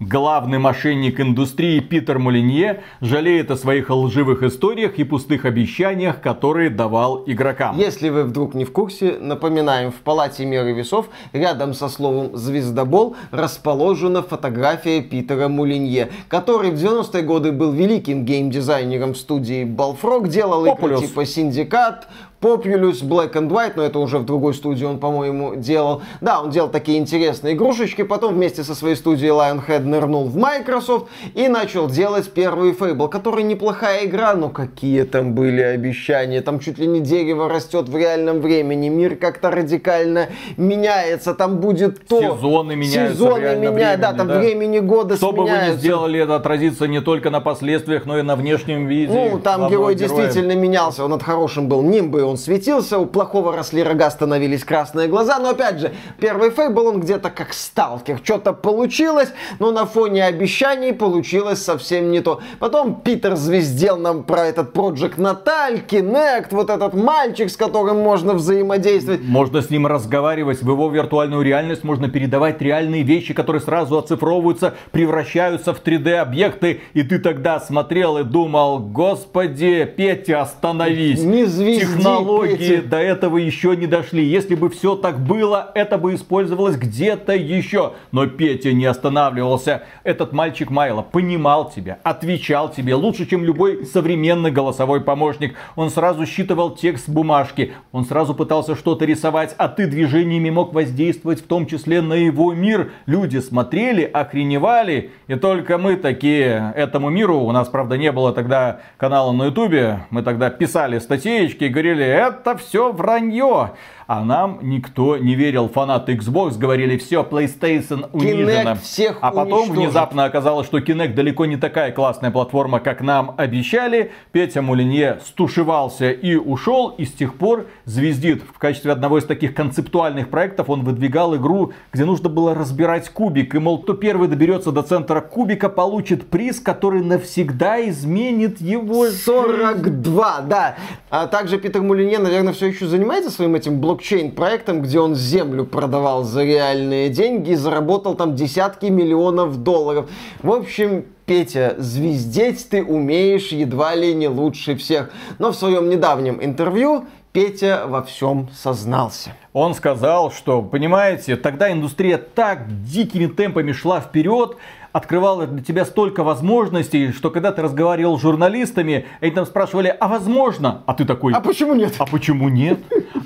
Главный мошенник индустрии Питер Молинье жалеет о своих лживых историях и пустых обещаниях, которые давал игрокам. Если вы вдруг не в курсе, напоминаем, в палате меры весов рядом со словом «звездобол» расположена фотография Питера Молинье, который в 90-е годы был великим геймдизайнером в студии Bullfrog, делал игры типа Syndicate, Populous, Black and White, но это уже в другой студии он, по-моему, делал. Да, он делал такие интересные игрушечки, потом вместе со своей студией Lionhead нырнул в Microsoft и начал делать первый Fable, который неплохая игра, но какие там были обещания. Там чуть ли не дерево растет в реальном времени, мир как-то радикально меняется, там будет то. Сезоны меняются Сезоны меняют, да, там да. времени года Что бы вы ни сменяются. сделали, это отразится не только на последствиях, но и на внешнем виде. Ну, там герой героя. действительно менялся, он от хорошим был нимбы, он светился, у плохого росли рога, становились красные глаза, но опять же, первый Фейбл, он где-то как сталкер, что-то получилось, но на фоне обещаний получилось совсем не то. Потом Питер звездел нам про этот Project Наталь, Kinect, вот этот мальчик, с которым можно взаимодействовать. Можно с ним разговаривать, в его виртуальную реальность можно передавать реальные вещи, которые сразу оцифровываются, превращаются в 3D-объекты, и ты тогда смотрел и думал, господи, Петя, остановись. Не звезди, Технологии до этого еще не дошли. Если бы все так было, это бы использовалось где-то еще. Но Петя не останавливался. Этот мальчик Майло понимал тебя, отвечал тебе лучше, чем любой современный голосовой помощник. Он сразу считывал текст бумажки, он сразу пытался что-то рисовать, а ты движениями мог воздействовать в том числе на его мир. Люди смотрели, охреневали, и только мы такие этому миру, у нас, правда, не было тогда канала на ютубе, мы тогда писали статейки и говорили, это все вранье. А нам никто не верил. Фанаты Xbox говорили, все, PlayStation унижена. всех а потом уничтожит. внезапно оказалось, что Kinect далеко не такая классная платформа, как нам обещали. Петя Мулинье стушевался и ушел, и с тех пор звездит. В качестве одного из таких концептуальных проектов он выдвигал игру, где нужно было разбирать кубик. И, мол, кто первый доберется до центра кубика, получит приз, который навсегда изменит его жизнь. 42, да. А также Питер Мулинье, наверное, все еще занимается своим этим блокчейн-проектом, где он землю продавал за реальные деньги и заработал там десятки миллионов долларов. В общем, Петя, звездеть ты умеешь едва ли не лучше всех. Но в своем недавнем интервью Петя во всем сознался. Он сказал, что, понимаете, тогда индустрия так дикими темпами шла вперед, открывала для тебя столько возможностей, что когда ты разговаривал с журналистами, они там спрашивали, а возможно? А ты такой, А почему нет? а почему нет?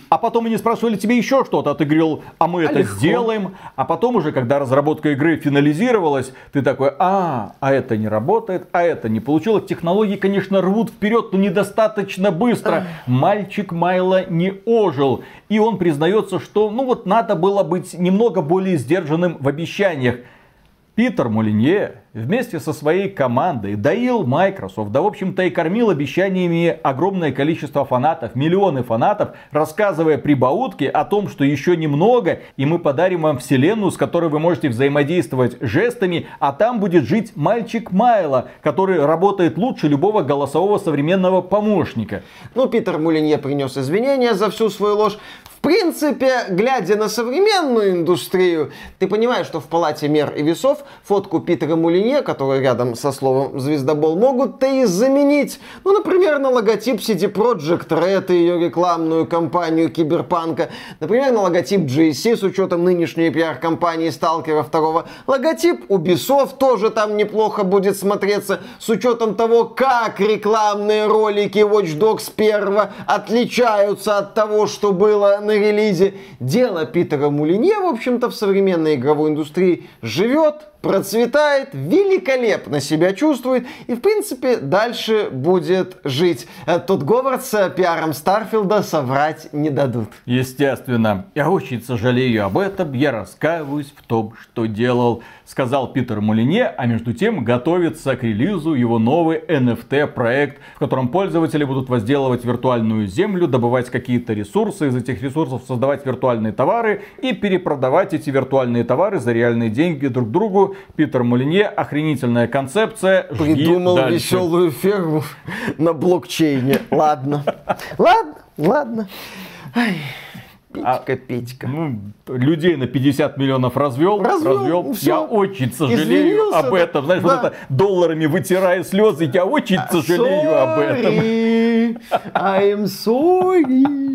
А потом они спрашивали тебе еще что-то, а ты говорил, а мы это легко. сделаем. А потом уже, когда разработка игры финализировалась, ты такой, а, а это не работает, а это не получилось. Технологии, конечно, рвут вперед, но недостаточно быстро. Мальчик Майло не ожил. И он признается, что, ну вот, надо было быть немного более сдержанным в обещаниях. Питер Молинье вместе со своей командой доил Microsoft, да в общем-то и кормил обещаниями огромное количество фанатов, миллионы фанатов, рассказывая прибаутки о том, что еще немного, и мы подарим вам вселенную, с которой вы можете взаимодействовать жестами, а там будет жить мальчик Майло, который работает лучше любого голосового современного помощника. Ну, Питер Мулинье принес извинения за всю свою ложь. В принципе, глядя на современную индустрию, ты понимаешь, что в палате мер и весов фотку Питера Мулинье, который рядом со словом «звездобол», могут-то и заменить. Ну, например, на логотип CD Projekt Red и ее рекламную кампанию Киберпанка. Например, на логотип GSC с учетом нынешней пиар-компании Сталкера 2. Логотип Ubisoft тоже там неплохо будет смотреться с учетом того, как рекламные ролики Watch Dogs 1 отличаются от того, что было на релизе. Дело Питера Мулинье, в общем-то, в современной игровой индустрии живет, процветает, великолепно себя чувствует и, в принципе, дальше будет жить. Э, Тут Говард с пиаром Старфилда соврать не дадут. Естественно, я очень сожалею об этом, я раскаиваюсь в том, что делал, сказал Питер Мулине, а между тем готовится к релизу его новый NFT проект, в котором пользователи будут возделывать виртуальную землю, добывать какие-то ресурсы, из этих ресурсов создавать виртуальные товары и перепродавать эти виртуальные товары за реальные деньги друг другу. Питер Мулинье, охренительная концепция. Жги Придумал дальше. веселую ферму (laughs) на блокчейне. Ладно. Ладно, ладно. Ай, Петька, Петька. Ну, людей на 50 миллионов развел, Развел, ну, всё. Я очень сожалею об этом. Знаешь, Да. вот это долларами вытирая слезы, я очень сожалею об этом. Sorry, I'm sorry.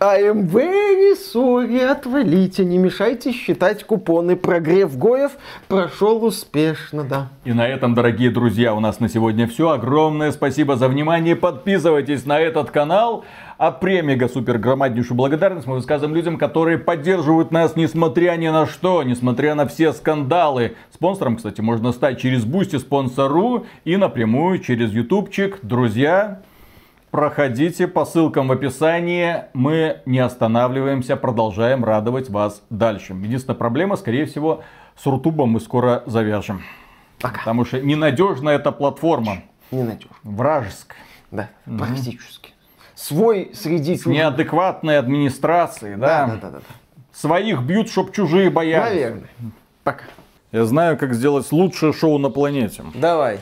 I'm very sorry, отвалите, не мешайте считать купоны. Прогрев Гоев прошел успешно, да. И на этом, дорогие друзья, у нас на сегодня все. Огромное спасибо за внимание. Подписывайтесь на этот канал. А прям мега супер громаднейшую благодарность мы высказываем людям, которые поддерживают нас, несмотря ни на что, несмотря на все скандалы. Спонсором, кстати, можно стать через Boosty, Sponsr и напрямую через ютубчик. Друзья, проходите по ссылкам в описании. Мы не останавливаемся, продолжаем радовать вас дальше. Единственная проблема, скорее всего, с Рутубом мы скоро завяжем. Пока. Потому что ненадежная эта платформа. Ненадежно. Вражеская. Да, практически. Свой среди С неадекватной администрацией, да? Да, да, да, да. Своих бьют, чтоб чужие боялись. Наверное. Пока. Я знаю, как сделать лучшее шоу на планете. Давай.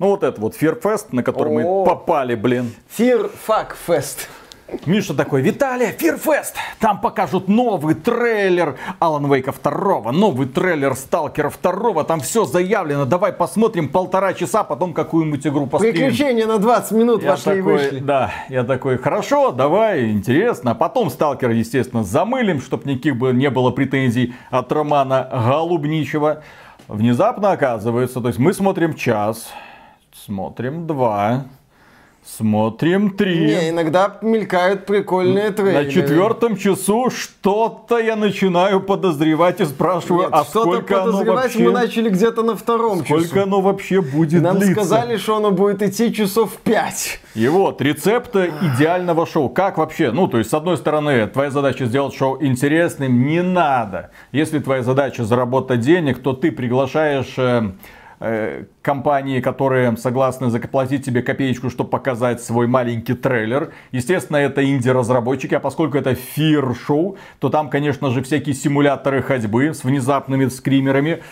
Ну вот это вот Фирфест, на который мы попали, блин. Fear Fuck Fest. Миша такой, Виталий, Фирфест, там покажут новый трейлер Алан Вейка 2, новый трейлер Сталкера 2, там все заявлено, давай посмотрим полтора часа, потом какую-нибудь игру постримим. Приключения на 20 минут Я вошли и такой, вышли. да, я такой, хорошо, давай, интересно. А потом Сталкер, естественно, замылим, чтобы никаких бы не было претензий от Романа Голубничева. Внезапно оказывается, то есть мы смотрим час, смотрим два, смотрим три. Не, иногда мелькают прикольные трейлеры. На четвертом часу что-то я начинаю подозревать и спрашиваю, Нет, а что-то сколько оно подозревать вообще, мы начали где-то на втором сколько часу. оно вообще будет Нам длиться? сказали, что оно будет идти часов 5. И вот, рецепты идеального шоу. Как вообще? Ну, то есть, с одной стороны, твоя задача сделать шоу интересным не надо. Если твоя задача заработать денег, то ты приглашаешь э, э, компании, которые согласны заплатить тебе копеечку, чтобы показать свой маленький трейлер. Естественно, это инди-разработчики, а поскольку это фир-шоу, то там, конечно же, всякие симуляторы ходьбы с внезапными скримерами.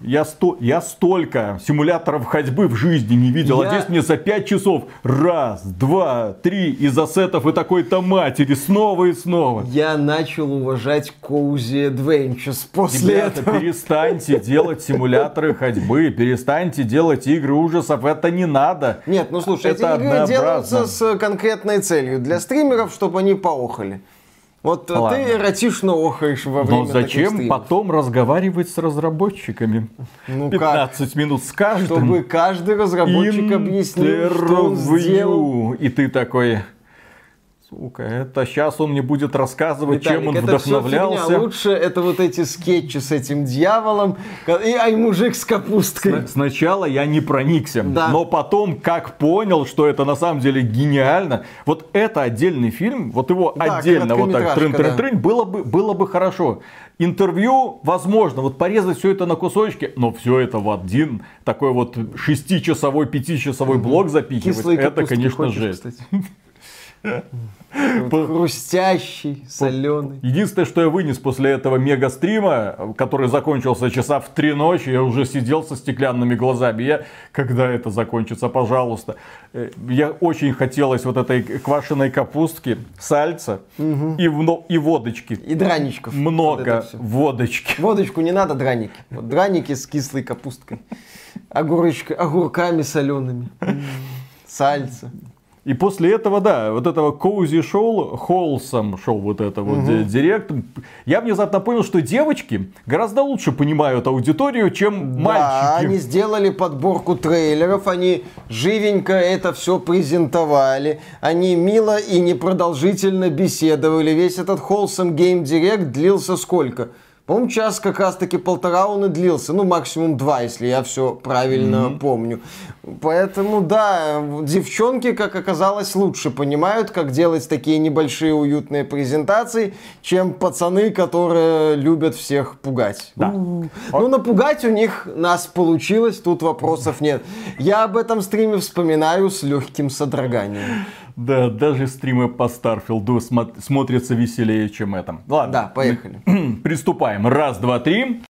Я, сто, я столько симуляторов ходьбы в жизни не видел. Я- А здесь мне за 5 часов раз, два, три из-за сетов и такой-то матери снова и снова. Я начал уважать Cozy Adventures после Ребята, этого. перестаньте делать симуляторы ходьбы, перестаньте делать игры ужасов, это не надо. Нет, ну слушай, Это эти игры делаются с конкретной целью. Для стримеров, чтобы они поохали. Вот э, Ладно. ты эротично охаешь во время Но зачем потом разговаривать с разработчиками? Ну 15 минут с каждым. Чтобы каждый разработчик объяснил, что он сделал. Интервью. И ты такой, сука, это сейчас он мне будет рассказывать, чем он Виталик, это вдохновлялся. фигня. Лучше это вот эти скетчи с этим дьяволом, и, ай, мужик с капусткой. Сна- Сначала я не проникся, Да. но потом, как понял, что это на самом деле гениально, вот это отдельный фильм, вот его Да, отдельно вот так короткометражка, трын трын трын было бы было бы хорошо. Интервью, возможно, вот порезать все это на кусочки, но все это в один такой вот шестичасовой, пятичасовой блок запихивать, Кислые это, конечно, хочешь, жесть. кстати? (laughs) Хрустящий, соленый. Единственное, что я вынес после этого мега-стрима, который закончился часа в три ночи, я уже сидел со стеклянными глазами. Я, когда это закончится, пожалуйста. Э, Я очень хотелось вот этой квашеной капустки, сальца и, вно- и водочки. И драничков. Много водочки. Водочку не надо, драники. Вот драники с кислой капусткой. Огурочка, огурками солеными. Сальца. И после этого, да, вот этого коузи шоу, холсом шоу вот это вот ди- директ, я внезапно понял, что девочки гораздо лучше понимают аудиторию, чем Да, мальчики. они сделали подборку трейлеров, они живенько это все презентовали, они мило и непродолжительно беседовали. Весь этот Wholesome Game Direct длился сколько? По-моему, час как раз-таки полтора он и длился. Ну, максимум два, если я все правильно помню. Поэтому, да, девчонки, как оказалось, лучше понимают, как делать такие небольшие уютные презентации, чем пацаны, которые любят всех пугать. Да. Ну, напугать у них нас получилось, тут вопросов нет. Я об этом стриме вспоминаю с легким содроганием. Да, даже стримы по Старфилду смо- смотрятся веселее, чем это. Ладно. Да, поехали. (clears throat) Приступаем. Раз, два, три.